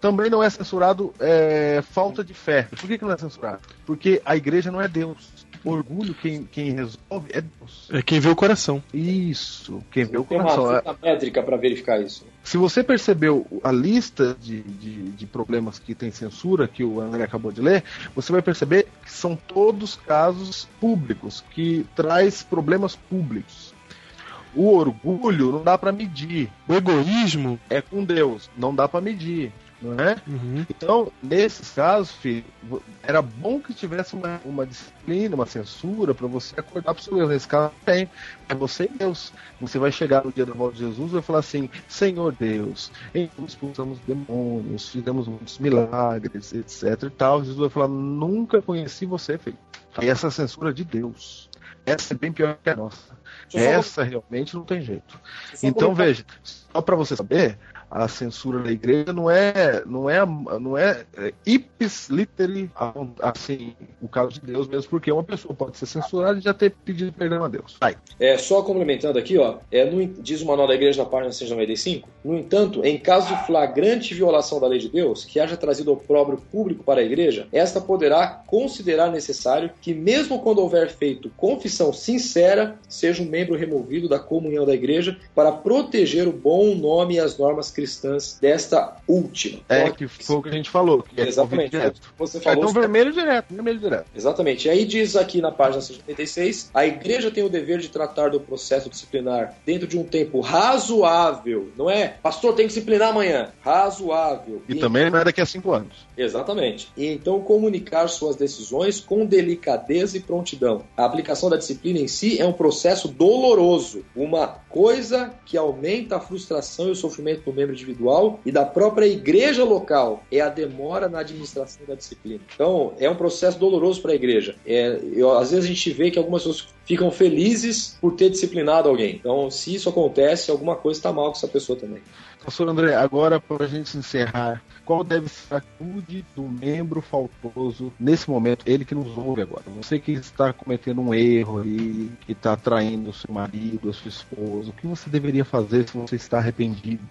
Também não é censurado é, falta de fé. Por que, que não é censurado? Porque a igreja não é Deus. Orgulho, quem, quem resolve é Deus. É quem vê o coração. Isso, quem vê o Tem uma coração. É, fita métrica para verificar isso. Se você percebeu a lista de, de, de problemas que tem censura, que o André acabou de ler, você vai perceber que são todos casos públicos, que traz problemas públicos. O orgulho não dá para medir. O egoísmo. É com Deus, não dá para medir, não é? Uhum. Então, nesses casos, filho, era bom que tivesse uma, uma disciplina, uma censura para você acordar pro seu erro. Nesse caso, tem. É você e Deus. Você vai chegar no dia da volta de Jesus e vai falar assim: Senhor Deus, em nós expulsamos demônios, fizemos muitos milagres, etc e tal. Jesus vai falar: Nunca conheci você, filho. E essa é censura de Deus. Essa é bem pior que a nossa. Essa realmente não tem jeito. Então veja, só para você saber, a censura da igreja não é não é não é, é ipsis literi assim o caso de Deus mesmo, porque uma pessoa pode ser censurada e já ter pedido perdão a Deus. Vai. É, só complementando aqui, ó, é, no- diz o manual da igreja na página 195, no entanto, em caso de flagrante violação da lei de Deus, que haja trazido opróbrio público para a igreja, esta poderá considerar necessário que, mesmo quando houver feito confissão sincera, seja um membro removido da comunhão da igreja para proteger o bom nome e as normas cristãs desta última. É Então, que foi o que a gente falou, que é Exatamente. convite direto. Você É, falou então vermelho direto, vermelho direto. Exatamente. E aí diz aqui na página 186, a igreja tem o dever de tratar do processo disciplinar dentro de um tempo razoável, não é? Pastor, tem que disciplinar amanhã. Razoável. E também não é daqui a cinco anos. Exatamente. E então comunicar suas decisões com delicadeza e prontidão. A aplicação da disciplina em si é um processo doloroso, uma coisa que aumenta a frustração e o sofrimento do membro individual e da própria igreja local. É a demora na administração da disciplina. Então, é um processo doloroso para a igreja. É, eu- às vezes a gente vê que algumas pessoas ficam felizes por ter disciplinado alguém. Então, se isso acontece, alguma coisa está mal com essa pessoa também. Pastor André, agora para a gente encerrar, qual deve ser a atitude do membro faltoso nesse momento? Ele que nos ouve agora. Você que está cometendo um erro aí, que está traindo o seu marido, a sua esposa, o que você deveria fazer se você está arrependido?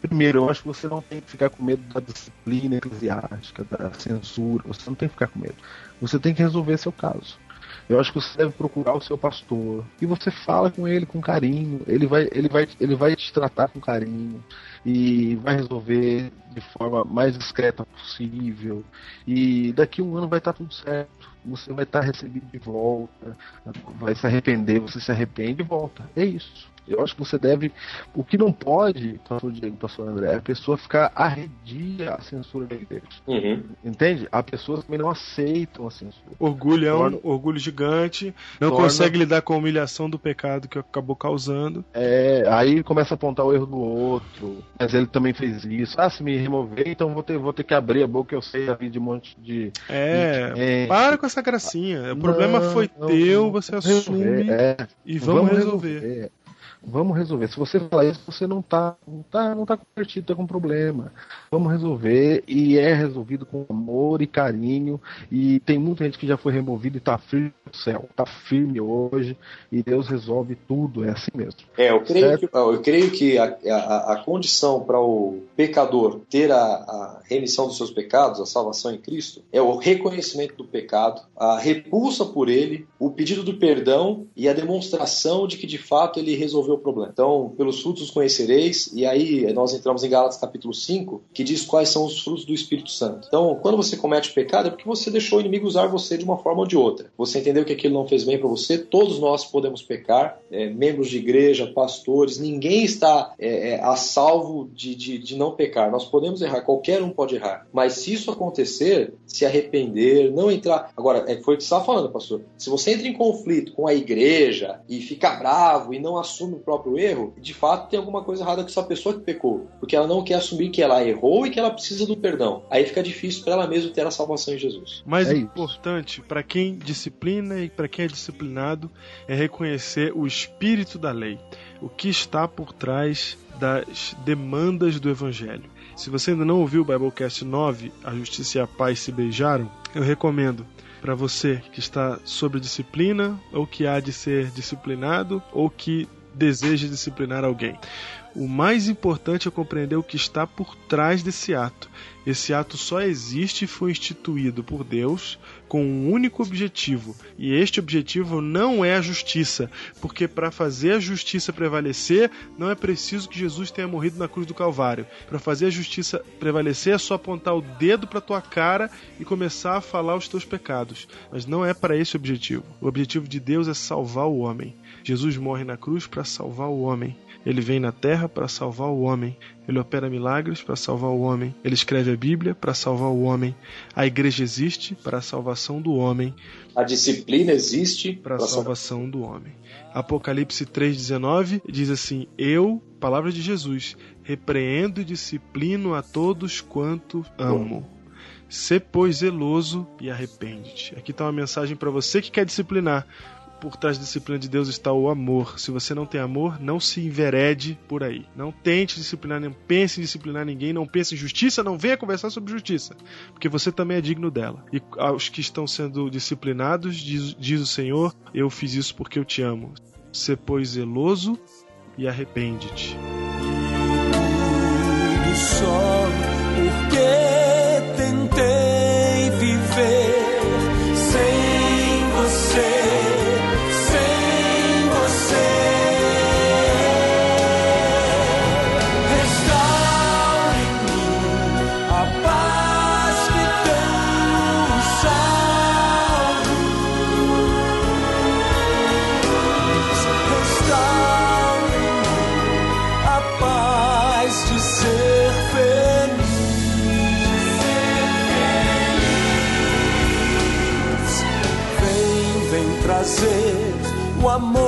Primeiro, eu acho que você não tem que ficar com medo da disciplina eclesiástica, da censura. Você não tem que ficar com medo. Você tem que resolver seu caso. Eu acho que você deve procurar o seu pastor e você fala com ele com carinho. Ele vai, ele vai, ele vai te tratar com carinho e vai resolver de forma mais discreta possível. E daqui um ano vai estar tudo certo. Você vai estar recebido de volta, vai se arrepender, você se arrepende e volta. É isso. Eu acho que você deve. O que não pode, pastor Diego, pastor André, é a pessoa ficar arredia à censura da igreja. Entende? Há pessoas que também não aceitam a censura. Orgulhão, Torna- orgulho gigante, não Torna- consegue lidar com a humilhação do pecado que acabou causando. É, aí começa a apontar o erro do outro. Mas ele também fez isso. Ah, se me remover, então vou ter, vou ter que abrir a boca, eu sei a vida de um monte de. É, É. para com essa gracinha. O problema Não, foi não, teu, você vamos assume resolver, É, e vamos, resolver. Vamos resolver. Se você falar isso, você não tá, não tá, não tá convertido, tá com problema. Vamos resolver e é resolvido com amor e carinho. E tem muita gente que já foi removida e tá firme no céu, tá firme hoje e Deus resolve tudo. É assim mesmo. É, eu creio Certo. que, eu creio que a, a, a condição para o pecador ter a, a remissão dos seus pecados, a salvação em Cristo, é o reconhecimento do pecado, a repulsa por ele, o pedido do perdão e a demonstração de que de fato ele resolveu o problema. Então, pelos frutos os conhecereis, e aí nós entramos em Gálatas capítulo 5, que diz quais são os frutos do Espírito Santo. Então, quando você comete o pecado, é porque você deixou o inimigo usar você de uma forma ou de outra. Você entendeu que aquilo não fez bem para você, todos nós podemos pecar, é, membros de igreja, pastores, ninguém está é, é, a salvo de, de, de não pecar. Nós podemos errar, qualquer um pode errar. Mas se isso acontecer, se arrepender, não entrar. Agora, é, foi o que você estava falando, pastor. Se você entra em conflito com a igreja e fica bravo e não assume próprio erro, de fato tem alguma coisa errada com essa pessoa que pecou. Porque ela não quer assumir que ela errou e que ela precisa do perdão. Aí fica difícil para ela mesma ter a salvação em Jesus. Mais É isso. importante para quem disciplina e para quem é disciplinado é reconhecer o espírito da lei, o que está por trás das demandas do evangelho. Se você ainda não ouviu o Biblecast 9, A Justiça e a Paz se beijaram, eu recomendo para você que está sob disciplina ou que há de ser disciplinado ou que deseja disciplinar alguém. O mais importante é compreender o que está por trás desse ato. Esse ato só existe e foi instituído por Deus com um único objetivo, e este objetivo não é a justiça, porque para fazer a justiça prevalecer não é preciso que Jesus tenha morrido na cruz do Calvário. Para fazer a justiça prevalecer é só apontar o dedo para tua cara e começar a falar os teus pecados. Mas não é para esse objetivo. O objetivo de Deus é salvar o homem. Jesus morre na cruz para salvar o homem. Ele vem na terra para salvar o homem. Ele opera milagres para salvar o homem. Ele escreve a Bíblia para salvar o homem. A igreja existe para a salvação do homem, A disciplina existe para a salvação do homem. Apocalipse 3:19 diz assim: Eu, palavra de Jesus, repreendo e disciplino a todos quanto amo. Sê, pois, zeloso e arrepende-te. Aqui está uma mensagem para você que quer disciplinar. Por trás da disciplina de Deus está o amor. Se você não tem amor, não se enverede por aí. Não tente disciplinar, não pense em disciplinar ninguém, não pense em justiça, não venha conversar sobre justiça, porque você também é digno dela. E aos que estão sendo disciplinados, diz, diz o Senhor, eu fiz isso porque eu te amo. Ser, pois, zeloso e arrepende-te. O amor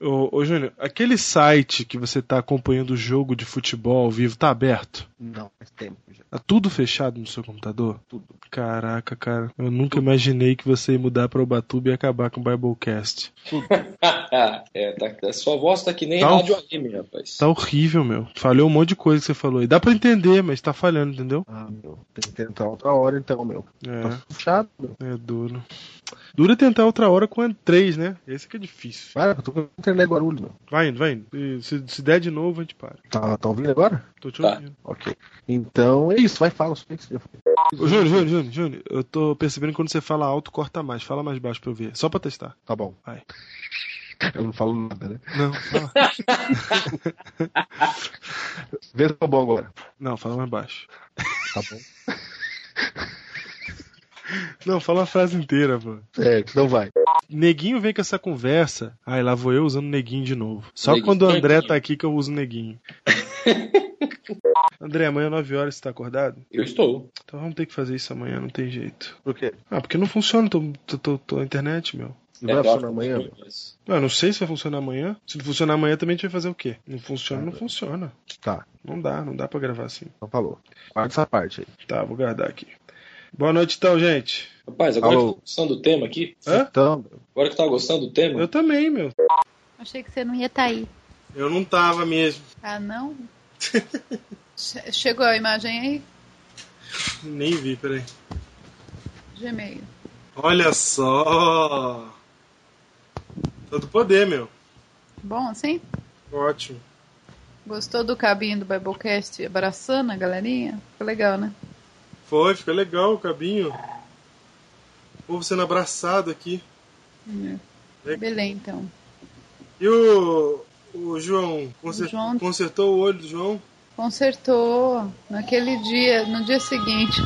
Ô, ô Júnior, aquele site que você tá acompanhando o jogo de futebol ao vivo tá aberto? Não, faz tempo já. Tá tudo fechado no seu computador? Tudo. Caraca, cara. Eu nunca imaginei que você ia mudar pra Ubatuba e acabar com o Biblecast. é, tá, a sua voz tá que nem Tá um- rádio AM, rapaz. Tá horrível, meu. Falhou um monte de coisa que você falou aí. Dá pra entender, mas tá falhando, entendeu? Ah, meu. Tem que tentar outra hora então, meu. É, Tá fechado, meu. é duro. Duro é tentar outra hora com a 3, né? Esse que é difícil. Para, eu tô com internet Guarulhos, meu. Vai indo, vai indo. E Se, se der de novo, a gente para. Tá, tá ouvindo agora? Tô te Tá. ouvindo. Ok. Então é isso, vai, fala. Júnior, Júnior, Júnior, Júnior, eu tô percebendo que quando você fala alto, corta mais. Fala mais baixo pra eu ver. Só pra testar. Tá bom. Vai. Eu não falo nada, né? Não, fala. Vê se tá bom agora. Não, fala mais baixo. Tá bom. Não, fala a frase inteira, pô. É, então vai. Neguinho vem com essa conversa. Ai, lá vou eu usando neguinho de novo. Só Neguinho. quando o André tá aqui que eu uso neguinho. André, amanhã 9 horas você tá acordado? Eu estou. Então vamos ter que fazer isso amanhã, não tem jeito. Por quê? Ah, porque não funciona tô, tô, tô, tô a internet, meu. E vai funcionar amanhã, meu? mas- Ah, não sei se vai funcionar amanhã. Se não funcionar amanhã também a gente vai fazer o quê? Não funciona, não funciona. Tá, Não dá, não dá pra gravar assim. então falou. Guarda essa parte aí. Tá, vou guardar aqui. Boa noite então, gente. Rapaz, agora Alô. que eu tô gostando do tema aqui, Hã? Então, agora que eu tava gostando do tema, Eu também, meu. Achei que você não ia estar aí. Eu não tava mesmo. Ah, não? Che- Chegou a imagem aí? Nem vi, peraí. Gmail. Olha só! Todo poder, meu. Bom, assim? Ótimo. Gostou do cabinho do Biblecast abraçando a galerinha? Ficou legal, né? Foi, ficou legal o cabinho. O povo sendo abraçado aqui. É. Belém, então. E o, o João, conser- João- consertou o olho do João? Consertou naquele dia, no dia seguinte.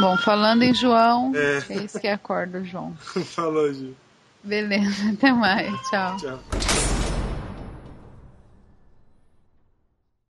Bom, falando em João, É. é isso que acorda o João. Falou, Gil. Beleza, até mais. Tchau. Tchau.